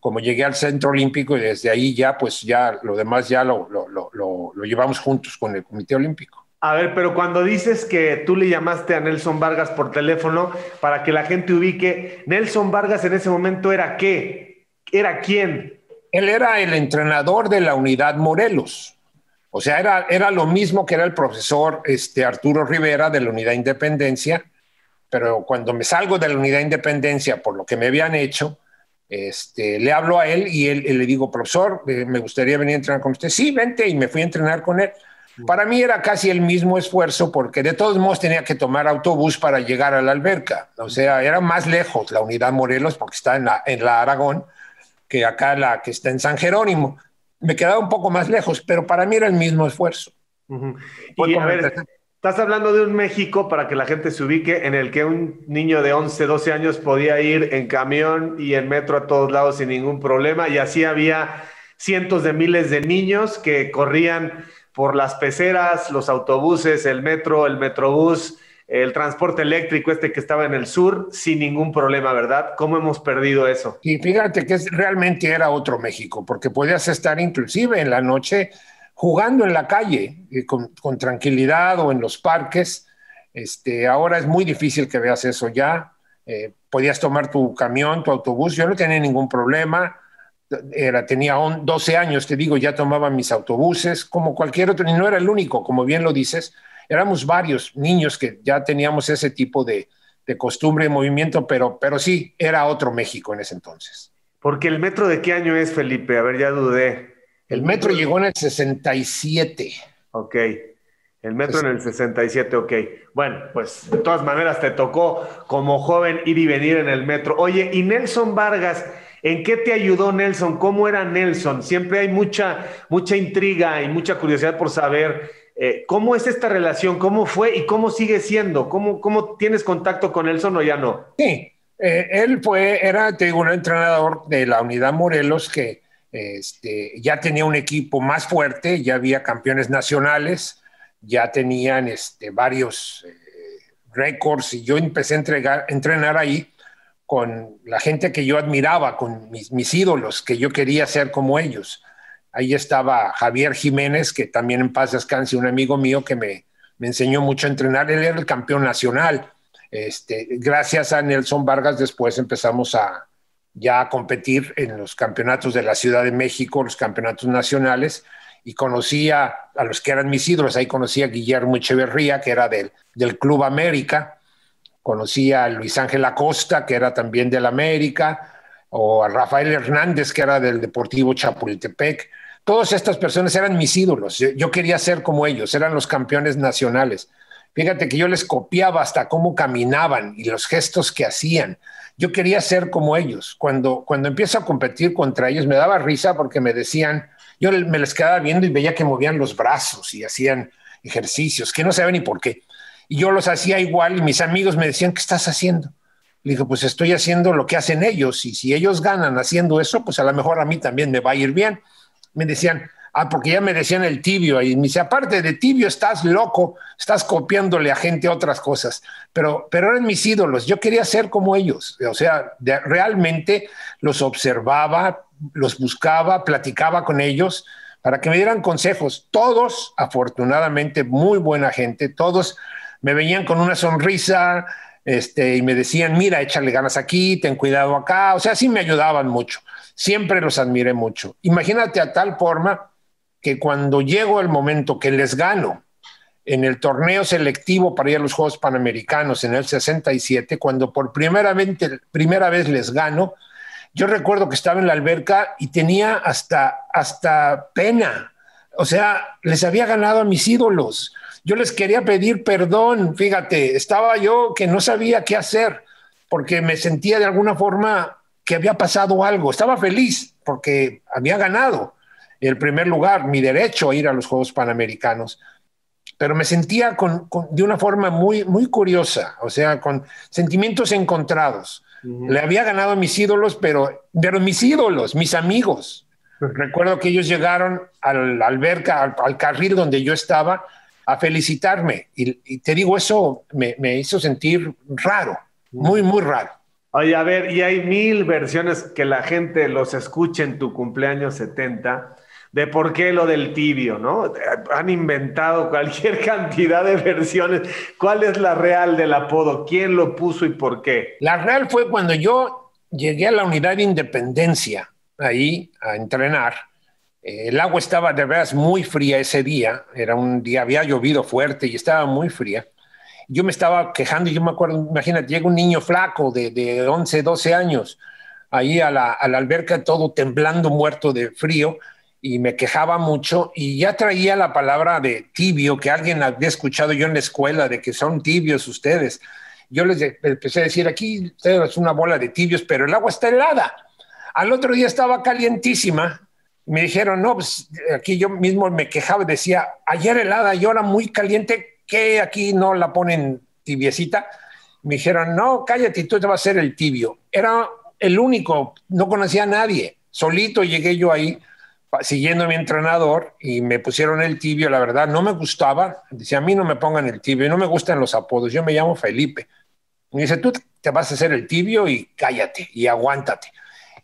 como llegué al Centro Olímpico y desde ahí ya pues ya lo demás ya lo, lo, lo, lo llevamos juntos con el Comité Olímpico. A ver, pero cuando dices que tú le llamaste a Nelson Vargas por teléfono para que la gente ubique, Nelson Vargas en ese momento era qué? ¿Era quién? Él era el entrenador de la unidad Morelos. O sea, era, era lo mismo que era el profesor este, Arturo Rivera de la unidad Independencia, pero cuando me salgo de la unidad Independencia por lo que me habían hecho, este, le hablo a él y él, le digo, profesor, eh, me gustaría venir a entrenar con usted. Sí, vente y me fui a entrenar con él. Para mí era casi el mismo esfuerzo porque de todos modos tenía que tomar autobús para llegar a la alberca. O sea, era más lejos la unidad Morelos porque está en la, en la Aragón que acá la que está en San Jerónimo. Me quedaba un poco más lejos, pero para mí era el mismo esfuerzo. Y a ver, estás hablando de un México, para que la gente se ubique, en el que un niño de 11, 12 años podía ir en camión y en metro a todos lados sin ningún problema, y así había cientos de miles de niños que corrían por las peceras, los autobuses, el metro, el metrobús, el transporte eléctrico este que estaba en el sur, sin ningún problema, ¿verdad? ¿Cómo hemos perdido eso? Y fíjate que realmente era otro México, porque podías estar inclusive en la noche jugando en la calle eh, con, tranquilidad o en los parques. Este, ahora es muy difícil que veas eso ya. Eh, podías tomar tu camión, tu autobús, yo no tenía ningún problema era, tenía 12 años, te digo, ya tomaba mis autobuses, como cualquier otro, y no era el único, como bien lo dices, éramos varios niños que ya teníamos ese tipo de, de costumbre y movimiento, pero, pero sí, era otro México en ese entonces. Porque el metro de qué año es, Felipe? A ver, ya dudé. El metro llegó en el 67. Ok. El metro en el 67, ok. Bueno, pues de todas maneras te tocó como joven ir y venir en el metro. Oye, y Nelson Vargas, ¿En qué te ayudó Nelson? ¿Cómo era Nelson? Siempre hay mucha, mucha intriga y mucha curiosidad por saber eh, cómo es esta relación, cómo fue y cómo sigue siendo. ¿Cómo, cómo tienes contacto con Nelson o ya no? Sí, eh, él fue, era, digo, un entrenador de la unidad Morelos que este, ya tenía un equipo más fuerte, ya había campeones nacionales, ya tenían este, varios eh, récords y yo empecé a entregar, entrenar ahí con la gente que yo admiraba, con mis, ídolos, que yo quería ser como ellos. Ahí estaba Javier Jiménez, que también en paz descanse, un amigo mío que me, enseñó mucho a entrenar. Él era el campeón nacional. Este, gracias a Nelson Vargas después empezamos a ya a competir en los campeonatos de la Ciudad de México, los campeonatos nacionales, y conocía a los que eran mis ídolos. Ahí conocí a Guillermo Echeverría, que era del, del Club América, conocí a Luis Ángel Acosta, que era también del América, o a Rafael Hernández, que era del Deportivo Chapultepec. Todas estas personas eran mis ídolos. Yo, quería ser como ellos, eran los campeones nacionales. Fíjate que yo les copiaba hasta cómo caminaban y los gestos que hacían. Yo quería ser como ellos. Cuando, cuando empiezo a competir contra ellos, me daba risa porque me decían, yo me les quedaba viendo y veía que movían los brazos y hacían ejercicios, que no saben ni por qué. Y yo los hacía igual y mis amigos me decían, ¿qué estás haciendo? Le dije, pues estoy haciendo lo que hacen ellos y si ellos ganan haciendo eso, pues a lo mejor a mí también me va a ir bien. Me decían, ah, porque ya me decían el tibio y me dice, aparte de tibio, estás loco, estás copiándole a gente otras cosas, pero, pero eran mis ídolos, yo quería ser como ellos, o sea, realmente los observaba, los buscaba, platicaba con ellos para que me dieran consejos. Todos, afortunadamente, muy buena gente, todos me veían con una sonrisa este, y me decían, mira, échale ganas aquí, ten cuidado acá. O sea, sí me ayudaban mucho. Siempre los admiré mucho. Imagínate a tal forma que cuando llegó el momento que les gano en el torneo selectivo para ir a los Juegos Panamericanos en el 67, cuando por primera vez, primera vez les gano, yo recuerdo que estaba en la alberca y tenía hasta, hasta pena. O sea, les había ganado a mis ídolos yo les quería pedir perdón, fíjate, estaba yo que no sabía qué hacer porque me sentía de alguna forma que había pasado algo. Estaba feliz porque había ganado el primer lugar, mi derecho a ir a los Juegos Panamericanos, pero me sentía de una forma muy, muy curiosa, o sea, con sentimientos encontrados. Le había ganado a mis ídolos, pero, pero mis ídolos, mis amigos. Recuerdo que ellos llegaron al alberca, al carril donde yo estaba, a felicitarme. Y, te digo, eso me, hizo sentir raro, muy, muy raro. Oye, a ver, y hay mil versiones que la gente los escuche en tu cumpleaños 70, de por qué lo del tibio, ¿no? Han inventado cualquier cantidad de versiones. ¿Cuál es la real del apodo? ¿Quién lo puso y por qué? La real fue cuando yo llegué a la unidad de Independencia, ahí a entrenar. Eh, el agua estaba de veras muy fría ese día, era un día, había llovido fuerte y estaba muy fría. Yo me estaba quejando, yo me acuerdo, imagínate, llega un niño flaco de, de 11, 12 años, ahí a la, a alberca todo temblando, muerto de frío, y me quejaba mucho y ya traía la palabra de tibio que alguien había escuchado yo en la escuela de que son tibios ustedes. Yo les empecé a decir, aquí es una bola de tibios, pero el agua está helada. Al otro día estaba calientísima. Me dijeron, no, pues aquí yo mismo me quejaba y decía, ayer helada y ahora muy caliente, que aquí no la ponen tibiecita? Me dijeron, no, cállate, tú te vas a ser el tibio. Era el único, no conocía a nadie. Solito llegué yo ahí siguiendo a mi entrenador y me pusieron el tibio, la verdad, no me gustaba. Dice, a mí no me pongan el tibio, no me gustan los apodos, yo me llamo Felipe. Me dice, tú te vas a hacer el tibio y cállate y aguántate.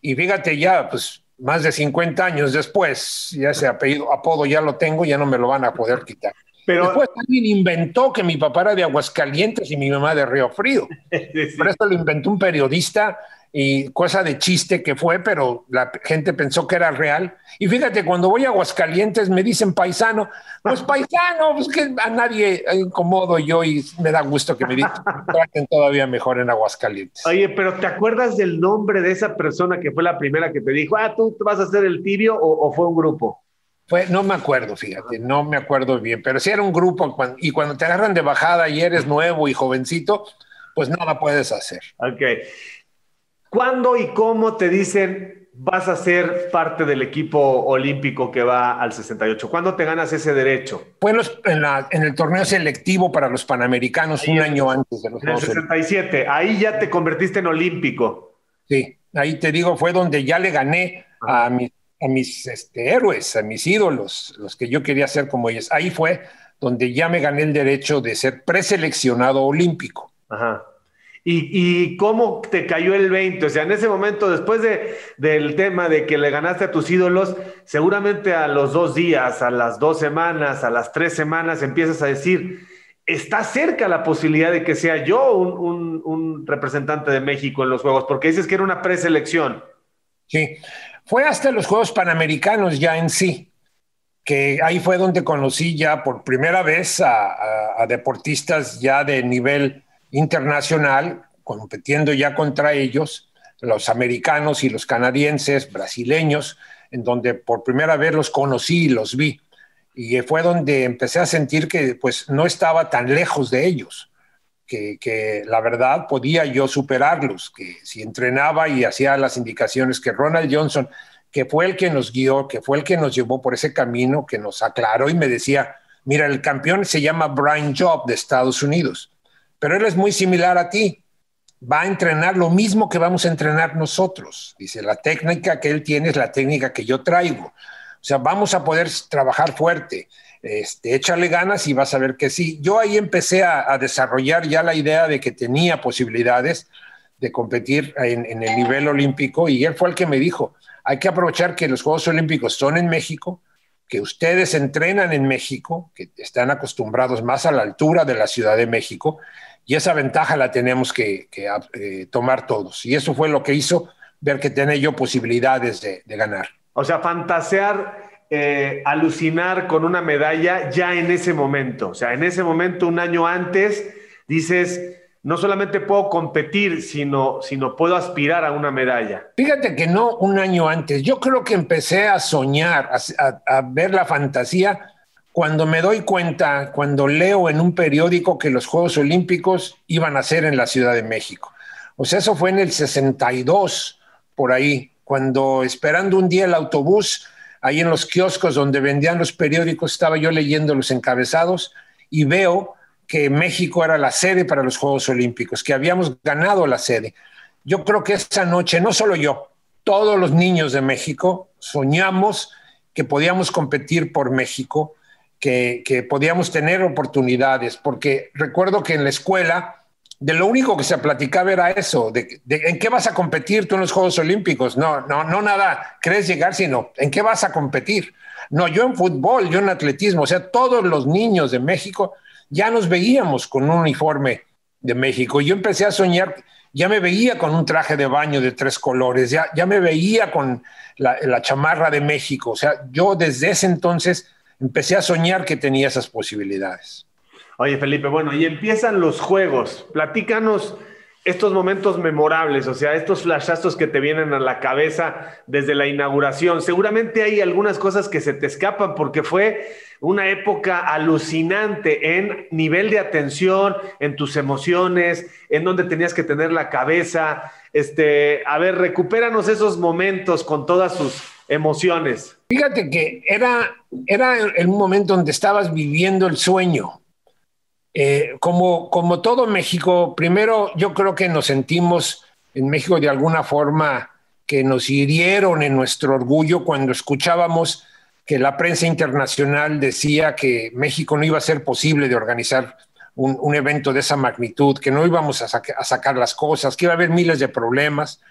Y fíjate ya, pues más de 50 años después, ya ese apellido, apodo ya lo tengo, ya no me lo van a poder quitar. Pero después alguien inventó que mi papá era de Aguascalientes y mi mamá de Río Frío. Por eso lo inventó un periodista y cosa de chiste que fue, pero la gente pensó que era real. Y fíjate, cuando voy a Aguascalientes me dicen paisano, pues paisano, pues que a nadie incomodo yo y me da gusto que me digan traten todavía mejor en Aguascalientes. Oye, pero ¿te acuerdas del nombre de esa persona que fue la primera que te dijo, ah, tú vas a hacer el tibio o, fue un grupo? No me acuerdo, fíjate, no me acuerdo bien, pero sí era un grupo y cuando te agarran de bajada y eres nuevo y jovencito, pues nada puedes hacer. Ok. ¿Cuándo y cómo te dicen vas a ser parte del equipo olímpico que va al 68? ¿Cuándo te ganas ese derecho? Fue en, el torneo selectivo para los Panamericanos un año antes de los En el 67, ahí ya te convertiste en olímpico. Sí, ahí te digo, fue donde ya le gané a, a mis este, héroes, a mis ídolos, los que yo quería ser como ellos. Ahí fue donde ya me gané el derecho de ser preseleccionado olímpico. Ajá. ¿Y, cómo te cayó el 20? O sea, en ese momento, después de, del tema de que le ganaste a tus ídolos, seguramente a los dos días, a las dos semanas, a las tres semanas, empiezas a decir, está cerca la posibilidad de que sea yo un, un representante de México en los Juegos, porque dices que era una preselección. Sí, fue hasta los Juegos Panamericanos ya en sí, que ahí fue donde conocí ya por primera vez a, deportistas ya de nivel internacional, compitiendo ya contra ellos, los americanos y los canadienses, brasileños, en donde por primera vez los conocí y los vi. Y fue donde empecé a sentir que pues no estaba tan lejos de ellos, que, la verdad podía yo superarlos, que si entrenaba y hacía las indicaciones que Ronald Johnson, que fue el que nos guió, que fue el que nos llevó por ese camino, que nos aclaró y me decía, mira, el campeón se llama Brian Job de Estados Unidos pero él es muy similar a ti. Va a entrenar lo mismo que vamos a entrenar nosotros. Dice, la técnica que él tiene es la técnica que yo traigo. O sea, vamos a poder trabajar fuerte. Este, échale ganas y vas a ver que sí. Yo ahí empecé a, desarrollar ya la idea de que tenía posibilidades de competir en, el nivel olímpico y él fue el que me dijo, hay que aprovechar que los Juegos Olímpicos son en México, que ustedes entrenan en México, que están acostumbrados más a la altura de la Ciudad de México y esa ventaja la tenemos que, eh, tomar todos. Y eso fue lo que hizo ver que tenía yo posibilidades de, ganar. O sea, fantasear, eh, alucinar con una medalla ya en ese momento. O sea, en ese momento, un año antes, dices, no solamente puedo competir, sino, sino puedo aspirar a una medalla. Fíjate que no un año antes. Yo creo que empecé a soñar, a ver la fantasía cuando me doy cuenta, cuando leo en un periódico que los Juegos Olímpicos iban a ser en la Ciudad de México. O sea, eso fue en el 62, por ahí, cuando esperando un día el autobús, ahí en los kioscos donde vendían los periódicos, estaba yo leyendo los encabezados y veo que México era la sede para los Juegos Olímpicos, que habíamos ganado la sede. Yo creo que esa noche, no solo yo, todos los niños de México soñamos que podíamos competir por México que, podíamos tener oportunidades, porque recuerdo que en la escuela de lo único que se platicaba era eso, en qué vas a competir tú en los Juegos Olímpicos. No, no, no nada, crees llegar, sino en qué vas a competir. No, yo en fútbol, yo en atletismo, o sea, todos los niños de México ya nos veíamos con un uniforme de México. Yo empecé a soñar, ya me veía con un traje de baño de tres colores, ya, ya me veía con la, la chamarra de México. O sea, yo desde ese entonces empecé a soñar que tenía esas posibilidades. Oye, Felipe, bueno, y empiezan los juegos. Platícanos estos momentos memorables, o sea, estos flashazos que te vienen a la cabeza desde la inauguración. Seguramente hay algunas cosas que se te escapan porque fue una época alucinante en nivel de atención, en tus emociones, en donde tenías que tener la cabeza. Este, a ver, recupéranos esos momentos con todas sus emociones. Fíjate que era, era el momento donde estabas viviendo el sueño eh, como, como todo México, primero yo creo que nos sentimos en México de alguna forma que nos hirieron en nuestro orgullo cuando escuchábamos que la prensa internacional decía que México no iba a ser posible de organizar un, evento de esa magnitud, que no íbamos a, a, sacar las cosas, que iba a haber miles de problemas.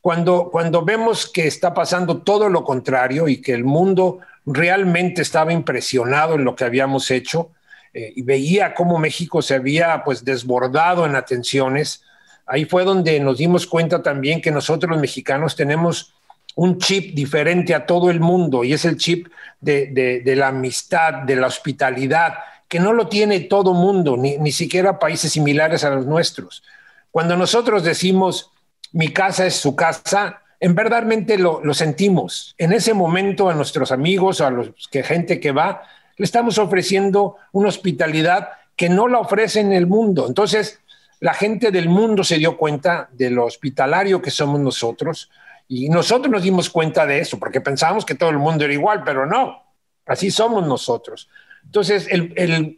Cuando, cuando vemos que está pasando todo lo contrario y que el mundo realmente estaba impresionado en lo que habíamos hecho, eh, y veía cómo México se había pues desbordado en atenciones, ahí fue donde nos dimos cuenta también que nosotros mexicanos tenemos un chip diferente a todo el mundo y es el chip de, la amistad, de la hospitalidad, que no lo tiene todo mundo, ni, ni siquiera países similares a los nuestros. Cuando nosotros decimos mi casa es su casa, en verdadmente lo, lo sentimos. En ese momento a nuestros amigos, a los que gente que va, le estamos ofreciendo una hospitalidad que no la ofrece en el mundo. Entonces, la gente del mundo se dio cuenta de lo hospitalario que somos nosotros y nosotros nos dimos cuenta de eso porque pensábamos que todo el mundo era igual, pero no, así somos nosotros. Entonces,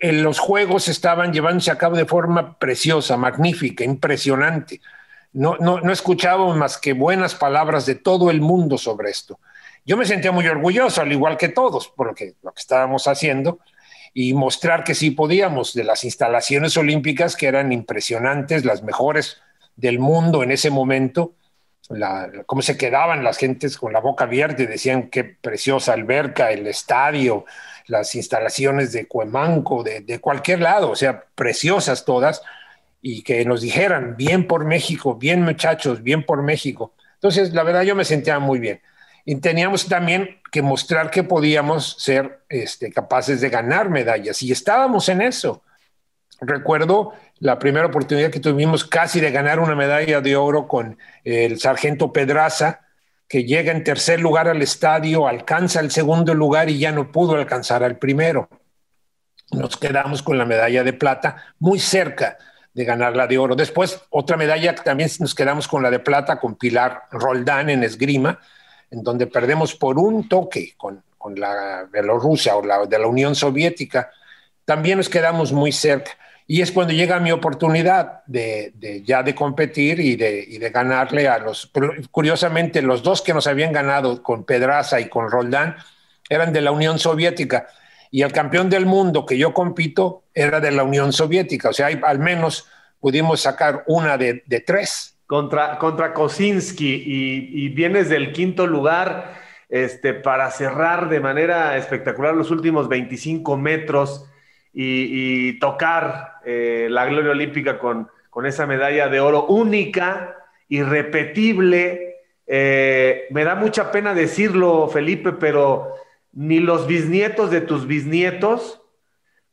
los juegos estaban llevándose a cabo de forma preciosa, magnífica, impresionante. No, no, no escuchábamos más que buenas palabras de todo el mundo sobre esto. Yo me sentía muy orgulloso, al igual que todos, por lo que, lo que estábamos haciendo y mostrar que sí podíamos de las instalaciones olímpicas que eran impresionantes, las mejores del mundo en ese momento, cómo se quedaban las gentes con la boca abierta y decían qué preciosa alberca, el estadio, las instalaciones de Cuemanco, de, de cualquier lado, o sea, preciosas todas, y que nos dijeran, bien por México, bien muchachos, bien por México. Entonces, la verdad, yo me sentía muy bien. Y teníamos también que mostrar que podíamos ser este, capaces de ganar medallas y estábamos en eso. Recuerdo la primera oportunidad que tuvimos casi de ganar una medalla de oro con el sargento Pedraza, que llega en tercer lugar al estadio, alcanza el segundo lugar y ya no pudo alcanzar al primero. Nos quedamos con la medalla de plata muy cerca de ganar la de oro. Después, otra medalla, también nos quedamos con la de plata con Pilar Roldán en esgrima, en donde perdemos por un toque con, con la Bielorrusia o la de la Unión Soviética, también nos quedamos muy cerca. Y es cuando llega mi oportunidad de, de ya de competir y de, y de, ganarle a los, curiosamente, los dos que nos habían ganado con Pedraza y con Roldán eran de la Unión Soviética. Y el campeón del mundo que yo compito era de la Unión Soviética. O sea, al menos pudimos sacar una de, de tres contra, contra Kosinski y, vienes del quinto lugar este, para cerrar de manera espectacular los últimos 25 metros y, tocar eh, la gloria olímpica con, con, esa medalla de oro única, irrepetible. Eh, me da mucha pena decirlo, Felipe, pero ni los bisnietos de tus bisnietos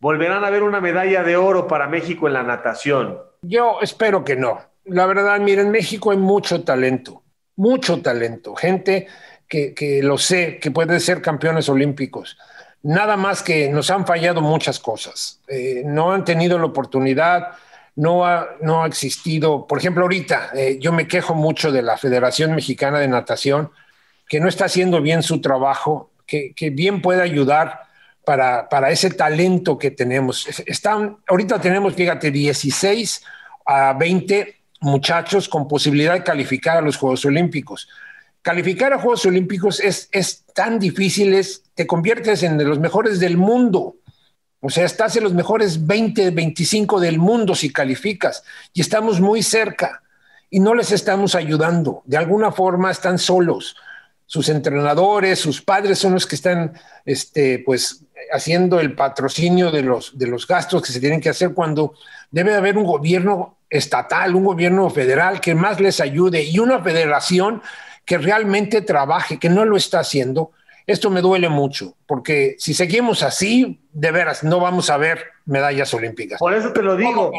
volverán a ver una medalla de oro para México en la natación. Yo espero que no la verdad, miren, en México hay mucho talento, mucho talento, gente que, que, lo sé, que puede ser campeones olímpicos. Nada más que nos han fallado muchas cosas. Eh, no han tenido la oportunidad, no ha, no ha existido. Por ejemplo, ahorita eh, yo me quejo mucho de la Federación Mexicana de Natación, que no está haciendo bien su trabajo, que, que bien puede ayudar para, para, ese talento que tenemos. Están, ahorita tenemos, fíjate, 16 a 20 muchachos con posibilidad de calificar a los Juegos Olímpicos. Calificar a Juegos Olímpicos es, es tan difícil, es, te conviertes en de los mejores del mundo. O sea, estás en los mejores 20, 25 del mundo si calificas y estamos muy cerca y no les estamos ayudando. De alguna forma están solos. Sus entrenadores, sus padres son los que están este, pues, haciendo el patrocinio de los, de los gastos que se tienen que hacer cuando debe haber un gobierno estatal, un gobierno federal que más les ayude y una federación que realmente trabaje, que no lo está haciendo. Esto me duele mucho, porque si seguimos así, de veras, no vamos a ver medallas olímpicas. Por eso te lo digo.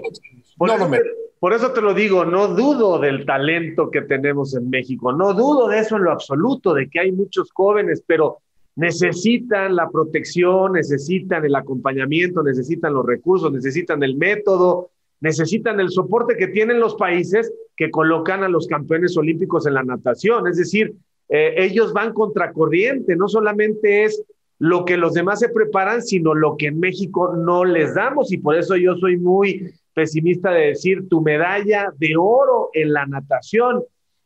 por, eso te, por eso te lo digo, no dudo del talento que tenemos en México, no dudo de eso en lo absoluto, de que hay muchos jóvenes, pero necesitan la protección, necesitan el acompañamiento, necesitan los recursos, necesitan el método, necesitan el soporte que tienen los países que colocan a los campeones olímpicos en la natación. Es decir, eh, ellos van contracorriente, no solamente es lo que los demás se preparan, sino lo que en México no les damos. Y por eso yo soy muy pesimista de decir tu medalla de oro en la natación.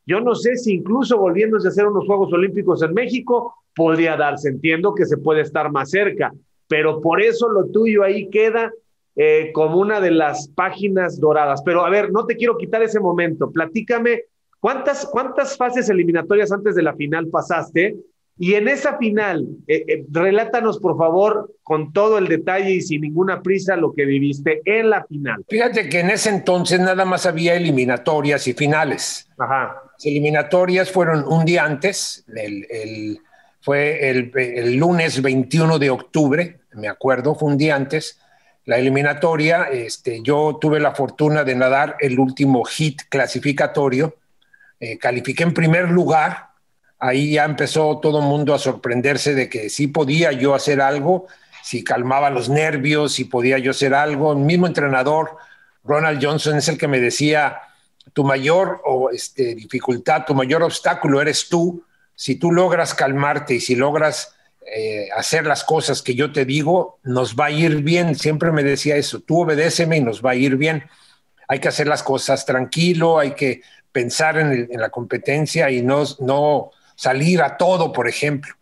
Yo no sé si incluso volviéndose a hacer unos Juegos Olímpicos en México podría darse. Entiendo que se puede estar más cerca, pero por eso lo tuyo ahí queda eh, como una de las páginas doradas. Pero a ver, no te quiero quitar ese momento. Platícame, ¿cuántas, cuántas fases eliminatorias antes de la final pasaste? Y en esa final, eh, eh, relátanos por favor con todo el detalle y sin ninguna prisa lo que viviste en la final. Fíjate que en ese entonces nada más había eliminatorias y finales. Ajá. Las eliminatorias fueron un día antes, el, fue el, lunes 21 de octubre, me acuerdo, fue un día antes la eliminatoria, este, yo tuve la fortuna de nadar el último hit clasificatorio, eh, califiqué en primer lugar, ahí ya empezó todo el mundo a sorprenderse de que sí podía yo hacer algo, si calmaba los nervios, si podía yo hacer algo. El mismo entrenador, Ronald Johnson, es el que me decía, tu mayor o, este, dificultad, tu mayor obstáculo eres tú. Si tú logras calmarte y si logras eh, hacer las cosas que yo te digo, nos va a ir bien. Siempre me decía eso, tú obedéceme y nos va a ir bien. Hay que hacer las cosas tranquilo, hay que pensar en, la competencia y no, no salir a todo, por ejemplo.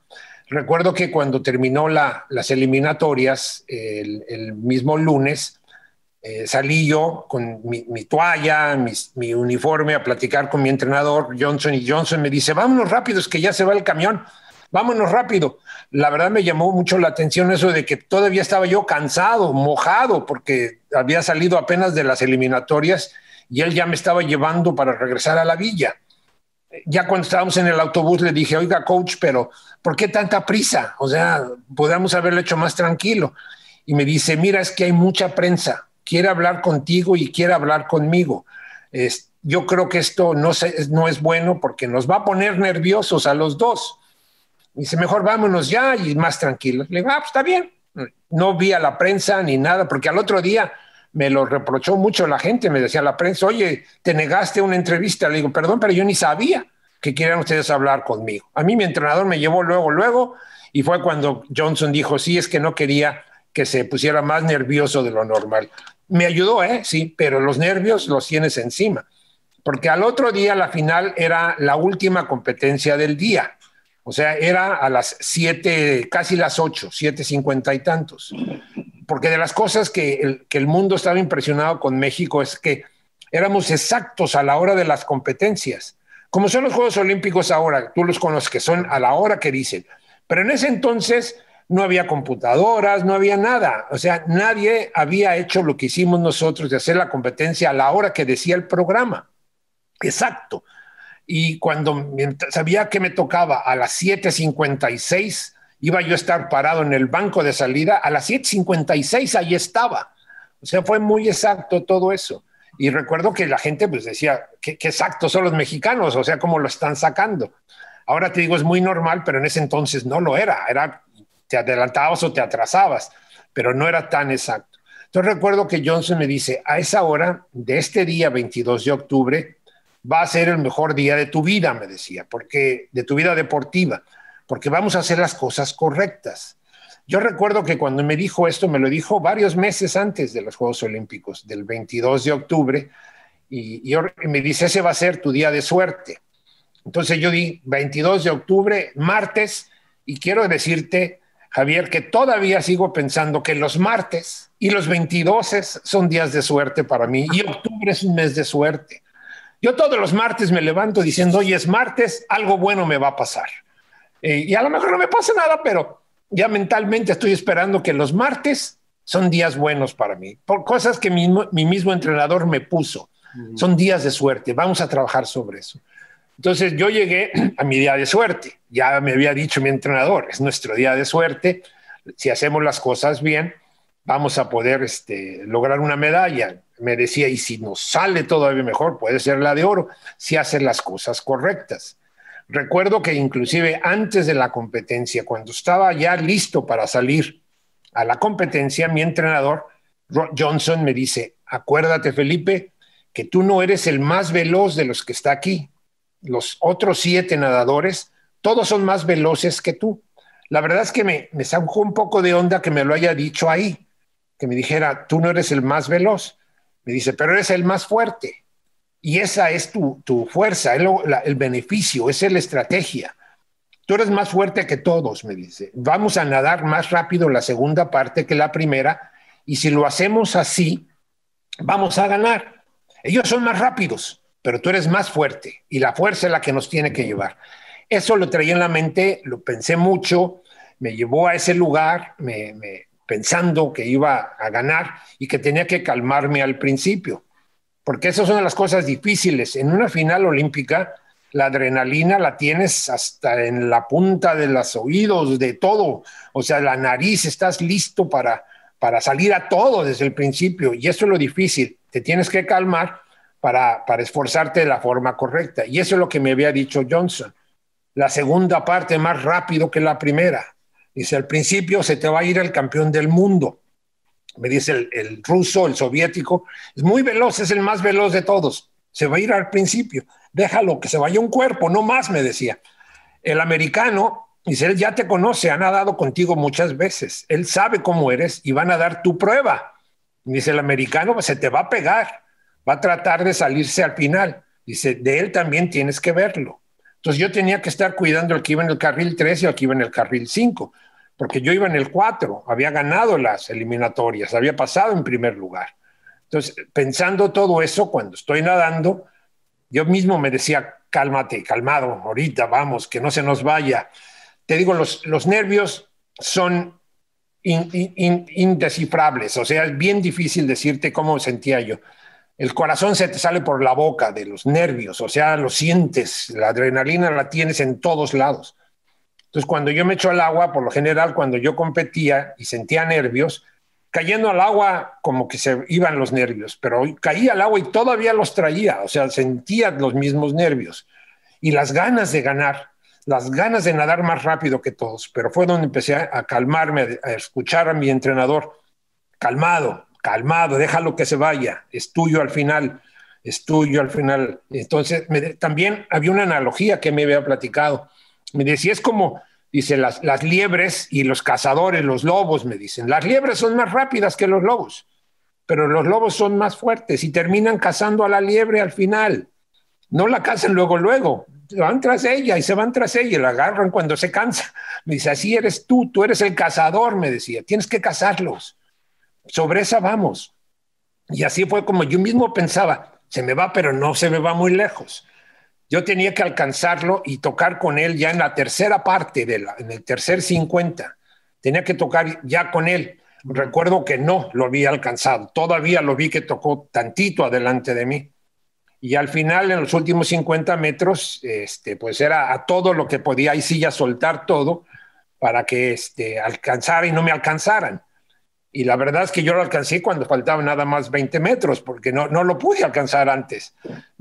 Recuerdo que cuando terminó las eliminatorias, el, mismo lunes, eh, salí yo con mi, toalla, mi, uniforme a platicar con mi entrenador Johnson y Johnson me dice, vámonos rápido, es que ya se va el camión vámonos rápido. La verdad me llamó mucho la atención eso de que todavía estaba yo cansado, mojado, porque había salido apenas de las eliminatorias y él ya me estaba llevando para regresar a la villa. Ya cuando estábamos en el autobús le dije, oiga, coach, pero ¿por qué tanta prisa? O sea, podríamos haberlo hecho más tranquilo. Y me dice, mira, es que hay mucha prensa, quiere hablar contigo y quiere hablar conmigo. yo creo que esto no, no es bueno porque nos va a poner nerviosos a los dos. Dice, mejor vámonos ya y más tranquilos. Le digo, ah, pues está bien. No vi a la prensa ni nada, porque al otro día me lo reprochó mucho la gente. Me decía la prensa, oye, te negaste una entrevista. Le digo, perdón, pero yo ni sabía que quieran ustedes hablar conmigo. A mí mi entrenador me llevó luego, luego, y fue cuando Johnson dijo, sí, es que no quería que se pusiera más nervioso de lo normal. Me ayudó, ¿eh? Sí, pero los nervios los tienes encima. Porque al otro día la final era la última competencia del día. O sea, era a las siete, casi las ocho, siete cincuenta y tantos. Porque de las cosas que el, que el mundo estaba impresionado con México es que éramos exactos a la hora de las competencias. Como son los Juegos Olímpicos ahora, tú los conoces, que son a la hora que dicen. Pero en ese entonces no había computadoras, no había nada. O sea, nadie había hecho lo que hicimos nosotros de hacer la competencia a la hora que decía el programa. Exacto y cuando sabía que me tocaba a las 7.56, iba yo a estar parado en el banco de salida, a las 7.56 ahí estaba. O sea, fue muy exacto todo eso. Y recuerdo que la gente pues decía, qué, qué exactos son los mexicanos, o sea, cómo lo están sacando. Ahora te digo, es muy normal, pero en ese entonces no lo era. Era, te adelantabas o te atrasabas, pero no era tan exacto. Entonces recuerdo que Johnson me dice, a esa hora de este día 22 de octubre, va a ser el mejor día de tu vida, me decía, porque de tu vida deportiva, porque vamos a hacer las cosas correctas. Yo recuerdo que cuando me dijo esto, me lo dijo varios meses antes de los Juegos Olímpicos, del 22 de octubre, y, me dice, ese va a ser tu día de suerte. Entonces yo di 22 de octubre, martes, y quiero decirte, Javier, que todavía sigo pensando que los martes y los 22 son días de suerte para mí y octubre es un mes de suerte. Yo todos los martes me levanto diciendo, hoy es martes, algo bueno me va a pasar. Eh, y a lo mejor no me pasa nada, pero ya mentalmente estoy esperando que los martes son días buenos para mí, por cosas que mi, mi mismo entrenador me puso. Son días de suerte, vamos a trabajar sobre eso. Entonces yo llegué a mi día de suerte. Ya me había dicho mi entrenador, es nuestro día de suerte. Si hacemos las cosas bien, vamos a poder este, lograr una medalla. Me decía, y si nos sale todavía mejor, puede ser la de oro, si hacen las cosas correctas. Recuerdo que inclusive antes de la competencia, cuando estaba ya listo para salir a la competencia, mi entrenador, Johnson, me dice, acuérdate Felipe, que tú no eres el más veloz de los que está aquí, los otros siete nadadores, todos son más veloces que tú. La verdad es que me, sacó un poco de onda que me lo haya dicho ahí, que me dijera, tú no eres el más veloz. Me dice, pero eres el más fuerte. Y esa es tu, fuerza, el, el beneficio, esa es la estrategia. Tú eres más fuerte que todos, me dice. Vamos a nadar más rápido la segunda parte que la primera. Y si lo hacemos así, vamos a ganar. Ellos son más rápidos, pero tú eres más fuerte y la fuerza es la que nos tiene que llevar. Eso lo traía en la mente, lo pensé mucho, me llevó a ese lugar, me, pensando que iba a ganar y que tenía que calmarme al principio, porque esas son las cosas difíciles. En una final olímpica, la adrenalina la tienes hasta en la punta de los oídos, de todo, o sea, la nariz, estás listo para, para salir a todo desde el principio, y eso es lo difícil, te tienes que calmar para, esforzarte de la forma correcta. Y eso es lo que me había dicho Johnson. La segunda parte más rápido que la primera. Dice, al principio se te va a ir el campeón del mundo. Me dice el, el ruso, el soviético, es muy veloz, es el más veloz de todos. Se va a ir al principio. Déjalo, que se vaya un cuerpo, no más, me decía. El americano, dice, él ya te conoce, ha nadado contigo muchas veces. Él sabe cómo eres y van a dar tu prueba. Dice el americano, se te va a pegar va a tratar de salirse al final. Dice, de él también tienes que verlo. Entonces yo tenía que estar cuidando al que iba en el carril 3 y al que iba en el carril 5, porque yo iba en el 4, había ganado las eliminatorias, había pasado en primer lugar. Entonces, pensando todo eso, cuando estoy nadando, yo mismo me decía, cálmate, calmado, ahorita vamos, que no se nos vaya. Te digo, los, los nervios son indescifrables, o sea, es bien difícil decirte cómo sentía yo el corazón se te sale por la boca de los nervios, o sea, lo sientes, la adrenalina la tienes en todos lados. Entonces, cuando yo me echo al agua, por lo general, cuando yo competía y sentía nervios, cayendo al agua como que se iban los nervios, pero caía al agua y todavía los traía, o sea, sentía los mismos nervios y las ganas de ganar, las ganas de nadar más rápido que todos, pero fue donde empecé a calmarme, a escuchar a mi entrenador, calmado, calmado, déjalo que se vaya, es tuyo al final, es tuyo al final. Entonces, también había una analogía que me había platicado. Me decía, es como, dice, las, las liebres y los cazadores, los lobos, me dicen, las liebres son más rápidas que los lobos, pero los lobos son más fuertes y terminan cazando a la liebre al final. No la cazan luego, luego, van tras ella y se van tras ella y la agarran cuando se cansa. Me dice, así eres tú, tú eres el cazador, me decía, tienes que cazarlos sobre esa vamos. Y así fue como yo mismo pensaba, se me va, pero no se me va muy lejos. Yo tenía que alcanzarlo y tocar con él ya en la tercera parte, de la, en el tercer 50. Tenía que tocar ya con él. Recuerdo que no lo había alcanzado. Todavía lo vi que tocó tantito adelante de mí. Y al final, en los últimos 50 metros, este, pues era a todo lo que podía, y sí ya soltar todo para que este, alcanzara y no me alcanzaran. Y la verdad es que yo lo alcancé cuando faltaban nada más 20 metros, porque no, no lo pude alcanzar antes.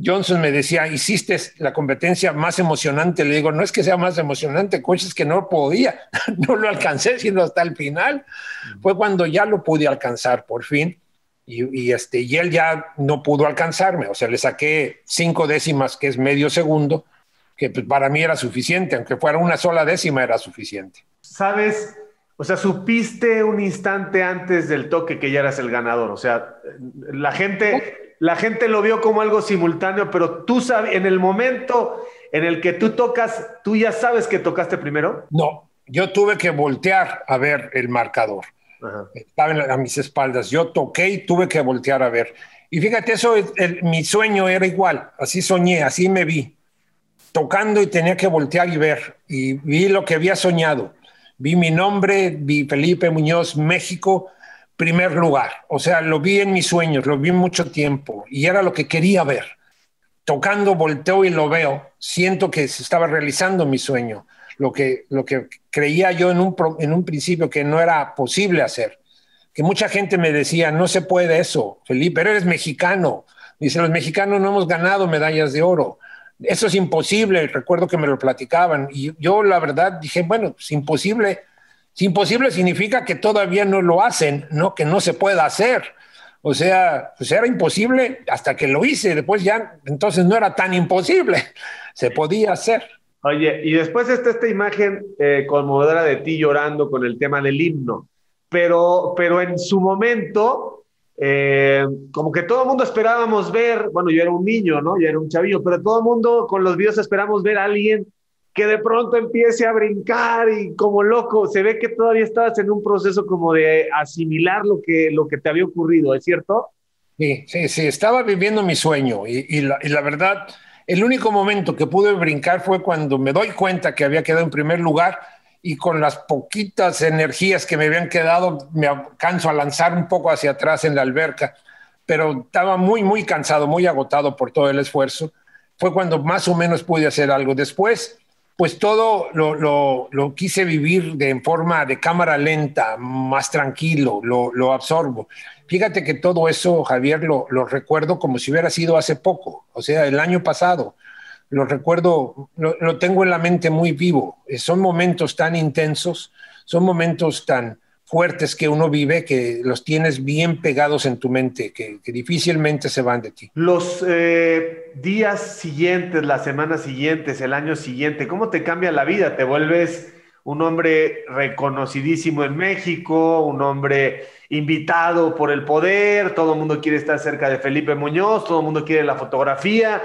Johnson me decía, hiciste la competencia más emocionante. Le digo, no es que sea más emocionante, coche, es que no podía, no lo alcancé, sino hasta el final. Fue cuando ya lo pude alcanzar por fin. Y, y, este, y él ya no pudo alcanzarme, o sea, le saqué cinco décimas, que es medio segundo, que pues, para mí era suficiente, aunque fuera una sola décima era suficiente. ¿Sabes? O sea, supiste un instante antes del toque que ya eras el ganador. O sea, la gente, la gente lo vio como algo simultáneo, pero tú sabes, en el momento en el que tú tocas, ¿tú ya sabes que tocaste primero? No, yo tuve que voltear a ver el marcador. Estaba a mis espaldas. Yo toqué y tuve que voltear a ver. Y fíjate, eso, mi sueño era igual. Así soñé, así me vi. Tocando y tenía que voltear y ver. Y vi lo que había soñado. Vi mi nombre, vi Felipe Muñoz, México, primer lugar. O sea, lo vi en mis sueños, lo vi mucho tiempo. Y era lo que quería ver. Tocando, volteo y lo veo. Siento que se estaba realizando mi sueño lo que, lo que creía yo en un, en un principio que no era posible hacer. Que mucha gente me decía, no se puede eso, Felipe, eres mexicano. Dice, los mexicanos no hemos ganado medallas de oro. Eso es imposible. Recuerdo que me lo platicaban. Y yo la verdad dije, bueno, es imposible. Es imposible significa que todavía no lo hacen, no que no se pueda hacer. O sea, pues era imposible hasta que lo hice. Después ya, entonces no era tan imposible. Se podía hacer. Oye, y después está esta imagen eh, conmovedora de ti llorando con el tema del himno, pero, pero en su momento, eh, como que todo el mundo esperábamos ver, bueno, yo era un niño, ¿no? Yo era un chavillo, pero todo el mundo con los videos esperamos ver a alguien que de pronto empiece a brincar y como loco, se ve que todavía estabas en un proceso como de asimilar lo que, lo que te había ocurrido, ¿es cierto? Sí, sí, sí, estaba viviendo mi sueño y, la verdad el único momento que pude brincar fue cuando me doy cuenta que había quedado en primer lugar y con las poquitas energías que me habían quedado me alcanzo a lanzar un poco hacia atrás en la alberca, pero estaba muy, muy cansado, muy agotado por todo el esfuerzo. Fue cuando más o menos pude hacer algo. Después, pues todo lo, quise vivir de, en forma de cámara lenta, más tranquilo, lo, lo absorbo. Fíjate que todo eso, Javier, lo, recuerdo como si hubiera sido hace poco, o sea, el año pasado. Lo recuerdo, lo, tengo en la mente muy vivo. Eh, son momentos tan intensos, son momentos tan fuertes que uno vive que los tienes bien pegados en tu mente, que, difícilmente se van de ti. Los eh, días siguientes, las semanas siguientes, el año siguiente, ¿cómo te cambia la vida? ¿Te vuelves un hombre reconocidísimo en México, un hombre invitado por el poder, todo el mundo quiere estar cerca de Felipe Muñoz, todo el mundo quiere la fotografía.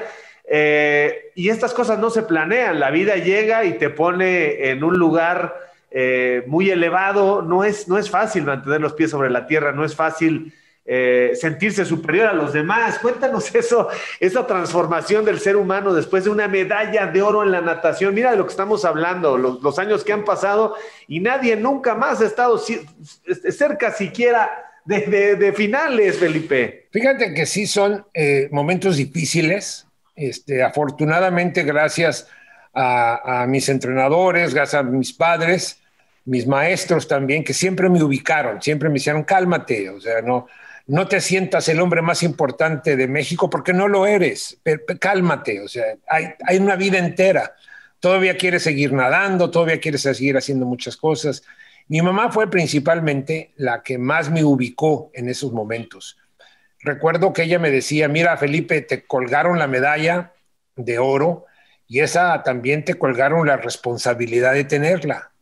Eh, y estas cosas no se planean, la vida llega y te pone en un lugar eh, muy elevado, no es, no es fácil mantener los pies sobre la tierra, no es fácil eh, sentirse superior a los demás. Cuéntanos eso, esa transformación del ser humano después de una medalla de oro en la natación. Mira de lo que estamos hablando, los, años que han pasado y nadie nunca más ha estado cerca siquiera de, finales, Felipe. Fíjate que sí son momentos difíciles. Este, afortunadamente, gracias a, mis entrenadores, gracias a mis padres, mis maestros también, que siempre me ubicaron, siempre me hicieron cálmate, o sea, no, no te sientas el hombre más importante de México porque no lo eres. cálmate, o sea, hay, una vida entera. Todavía quieres seguir nadando, todavía quieres seguir haciendo muchas cosas. Mi mamá fue principalmente la que más me ubicó en esos momentos. Recuerdo que ella me decía, mira Felipe, te colgaron la medalla de oro y esa también te colgaron la responsabilidad de tenerla.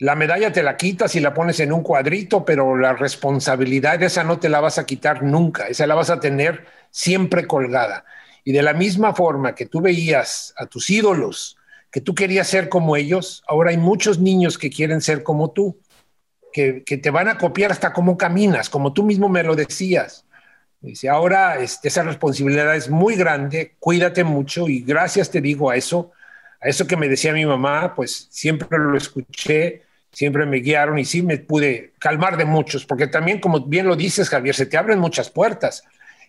La medalla te la quitas y la pones en un cuadrito, pero la responsabilidad esa no te la vas a quitar nunca, esa la vas a tener siempre colgada. Y de la misma forma que tú veías a tus ídolos, que tú querías ser como ellos, ahora hay muchos niños que quieren ser como tú, que, te van a copiar hasta cómo caminas, como tú mismo me lo decías. Dice, ahora este, esa responsabilidad es muy grande, cuídate mucho y gracias te digo a eso, a eso que me decía mi mamá, pues siempre lo escuché siempre me guiaron y sí me pude calmar de muchos, porque también, como bien lo dices, Javier, se te abren muchas puertas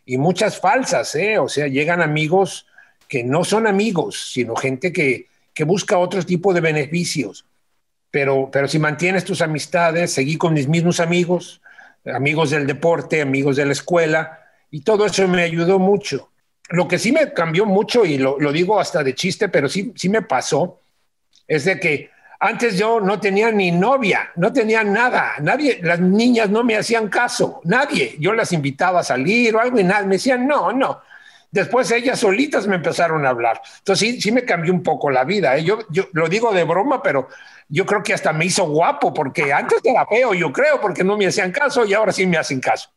y muchas falsas, ¿eh? O sea, llegan amigos que no son amigos, sino gente que, que busca otro tipo de beneficios. Pero, pero si mantienes tus amistades, seguí con mis mismos amigos, amigos del deporte, amigos de la escuela, y todo eso me ayudó mucho. Lo que sí me cambió mucho, y lo, lo digo hasta de chiste, pero sí, sí me pasó, es de que antes yo no tenía ni novia, no tenía nada, nadie, las niñas no me hacían caso, nadie. Yo las invitaba a salir o algo y nada, me decían no, no. Después ellas solitas me empezaron a hablar. Entonces sí, sí me cambió un poco la vida. ¿eh? Yo, yo lo digo de broma, pero yo creo que hasta me hizo guapo, porque antes era feo, yo creo, porque no me hacían caso y ahora sí me hacen caso.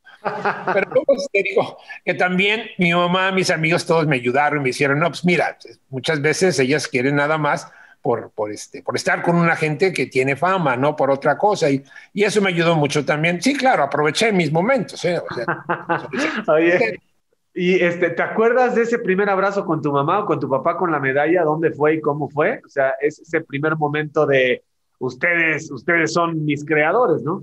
Pero pues, te digo que también mi mamá, mis amigos, todos me ayudaron, me hicieron, no, pues mira, muchas veces ellas quieren nada más por, por, este, por estar con una gente que tiene fama, no por otra cosa. Y, y eso me ayudó mucho también. Sí, claro, aproveché mis momentos. ¿eh? Oye, y este, ¿te acuerdas de ese primer abrazo con tu mamá o con tu papá con la medalla? ¿Dónde fue y cómo fue? O sea, es ese primer momento de ustedes, ustedes son mis creadores, ¿no?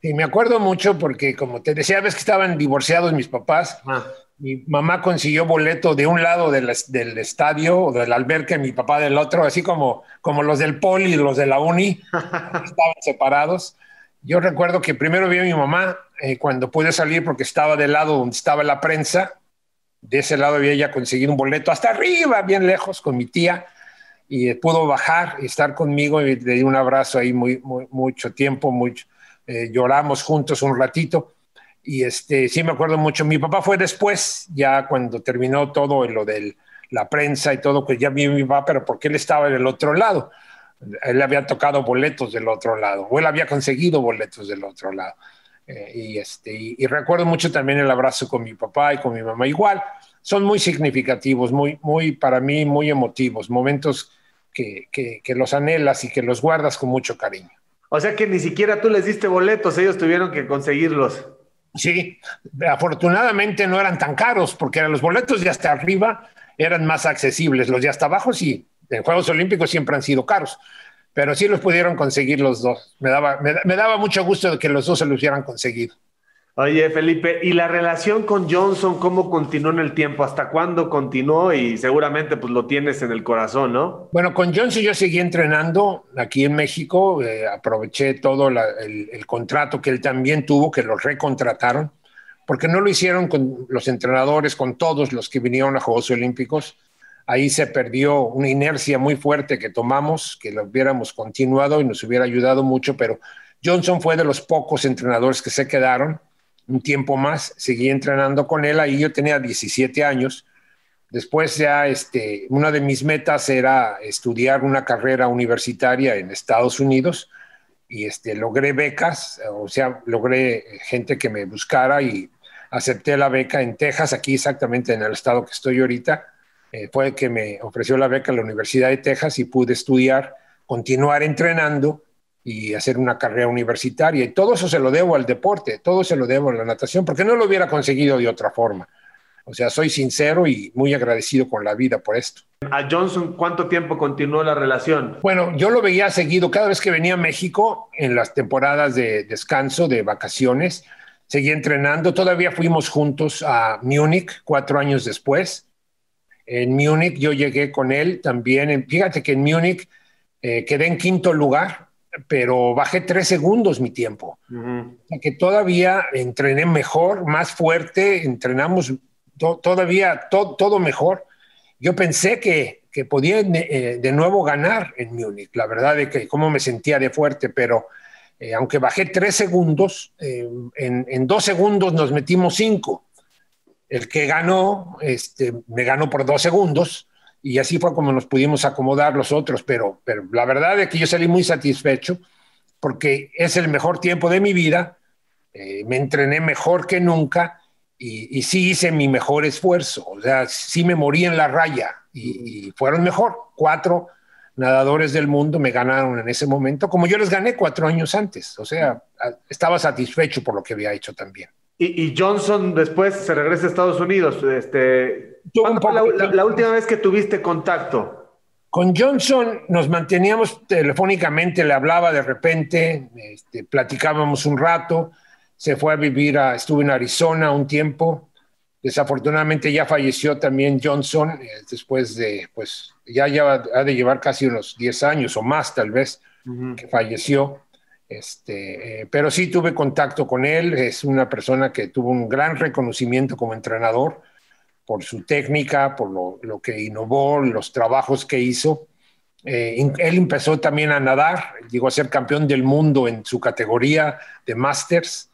Sí, me acuerdo mucho porque, como te decía, ves que estaban divorciados mis papás. Ah. Mi mamá consiguió boleto de un lado del, del estadio o del albergue, mi papá del otro, así como, como los del poli y los de la uni, estaban separados. Yo recuerdo que primero vi a mi mamá eh, cuando pude salir porque estaba del lado donde estaba la prensa de ese lado había ya conseguido un boleto hasta arriba, bien lejos, con mi tía, y pudo bajar y estar conmigo y le di un abrazo ahí muy, mucho tiempo, mucho, eh, lloramos juntos un ratito. Y este, sí me acuerdo mucho, mi papá fue después, ya cuando terminó todo lo de la prensa y todo, pues ya vi mi papá, pero porque él estaba del otro lado. Él había tocado boletos del otro lado, o él había conseguido boletos del otro lado. Eh, y, este, y, recuerdo mucho también el abrazo con mi papá y con mi mamá igual. Son muy significativos, muy, muy para mí, muy emotivos, momentos que, que, que los anhelas y que los guardas con mucho cariño. O sea que ni siquiera tú les diste boletos, ellos tuvieron que conseguirlos. Sí, afortunadamente no eran tan caros, porque los boletos de hasta arriba eran más accesibles. Los de hasta abajo sí, en Juegos Olímpicos siempre han sido caros pero sí los pudieron conseguir los dos. Me daba, me, daba mucho gusto de que los dos se los hubieran conseguido. Oye, Felipe, ¿y la relación con Johnson cómo continuó en el tiempo? ¿Hasta cuándo continuó? Y seguramente pues lo tienes en el corazón, ¿no? Bueno, con Johnson yo seguí entrenando aquí en México, eh, aproveché todo el, el, contrato que él también tuvo, que lo recontrataron, porque no lo hicieron con los entrenadores, con todos los que vinieron a Juegos Olímpicos ahí se perdió una inercia muy fuerte que tomamos, que lo hubiéramos continuado y nos hubiera ayudado mucho, pero Johnson fue de los pocos entrenadores que se quedaron un tiempo más, seguí entrenando con él, ahí yo tenía 17 años. Después ya este, una de mis metas era estudiar una carrera universitaria en Estados Unidos y este, logré becas, o sea, logré gente que me buscara y acepté la beca en Texas, aquí exactamente en el estado que estoy ahorita eh, fue que me ofreció la beca a la Universidad de Texas y pude estudiar, continuar entrenando y hacer una carrera universitaria. Y todo eso se lo debo al deporte, todo se lo debo a la natación, porque no lo hubiera conseguido de otra forma. O sea, soy sincero y muy agradecido con la vida por esto. ¿A Johnson cuánto tiempo continuó la relación? Bueno, yo lo veía seguido cada vez que venía a México en las temporadas de descanso, de vacaciones. Seguí entrenando. Todavía fuimos juntos a Múnich cuatro años después en Múnich yo llegué con él también. Fíjate que en Múnich eh, quedé en quinto lugar, pero bajé tres segundos mi tiempo. que todavía entrené mejor, más fuerte, entrenamos todavía todo mejor. Yo pensé que, que podía eh, de nuevo ganar en Múnich, la verdad de que cómo me sentía de fuerte, pero eh, aunque bajé tres segundos, en, en, dos segundos nos metimos cinco el que ganó, este, me ganó por dos segundos y así fue como nos pudimos acomodar los otros, pero, pero la verdad es que yo salí muy satisfecho porque es el mejor tiempo de mi vida, eh, me entrené mejor que nunca y, sí hice mi mejor esfuerzo, o sea, sí me morí en la raya y, y fueron mejor, cuatro nadadores del mundo me ganaron en ese momento, como yo les gané cuatro años antes, o sea, estaba satisfecho por lo que había hecho también. Y, Johnson después se regresa a Estados Unidos. Este, ¿Cuándo fue la, última vez que tuviste contacto? Con Johnson nos manteníamos telefónicamente, le hablaba de repente, este, platicábamos un rato, se fue a vivir, a, estuvo en Arizona un tiempo, desafortunadamente ya falleció también Johnson, eh, después de, pues ya, ya ha de llevar casi unos 10 años o más tal vez, que falleció. Este, eh, pero sí tuve contacto con él, es una persona que tuvo un gran reconocimiento como entrenador por su técnica, por lo, que innovó, los trabajos que hizo. Eh, él empezó también a nadar, llegó a ser campeón del mundo en su categoría de Masters,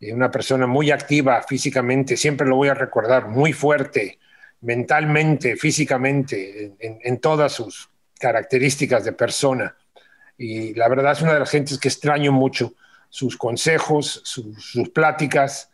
eh, una persona muy activa físicamente, siempre lo voy a recordar, muy fuerte mentalmente, físicamente, en todas sus características de persona y la verdad es una de las gentes que extraño mucho, sus consejos, sus pláticas,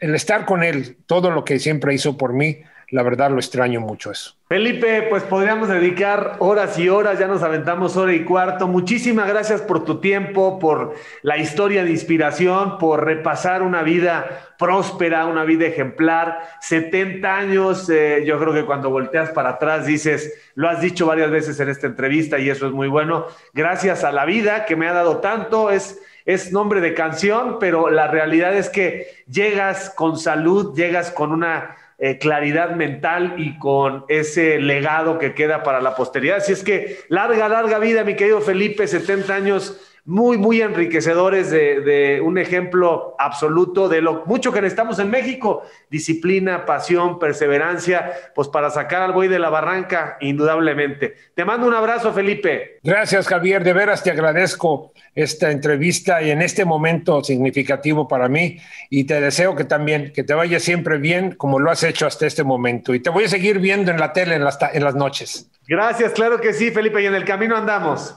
el estar con él, todo lo que siempre hizo por mí, la verdad lo extraño mucho eso. Felipe, pues podríamos dedicar horas y horas, ya nos aventamos hora y cuarto. Muchísimas gracias por tu tiempo, por la historia de inspiración, por repasar una vida próspera, una vida ejemplar. 70 años, eh, yo creo que cuando volteas para atrás dices, lo has dicho varias veces en esta entrevista y eso es muy bueno. Gracias a la vida que me ha dado tanto, es es nombre de canción, pero la realidad es que llegas con salud, llegas con una eh, claridad mental y con ese legado que queda para la posteridad. Así es que larga, larga vida, mi querido Felipe, 70 años muy, muy enriquecedores de, un ejemplo absoluto de lo mucho que necesitamos en México. Disciplina, pasión, perseverancia, pues para sacar al buey de la barranca, indudablemente. Te mando un abrazo, Felipe. Gracias, Javier. De veras te agradezco esta entrevista y en este momento significativo para mí. Y te deseo que también, que te vaya siempre bien como lo has hecho hasta este momento. Y te voy a seguir viendo en la tele en las, en las noches. Gracias, claro que sí, Felipe. Y en el camino andamos.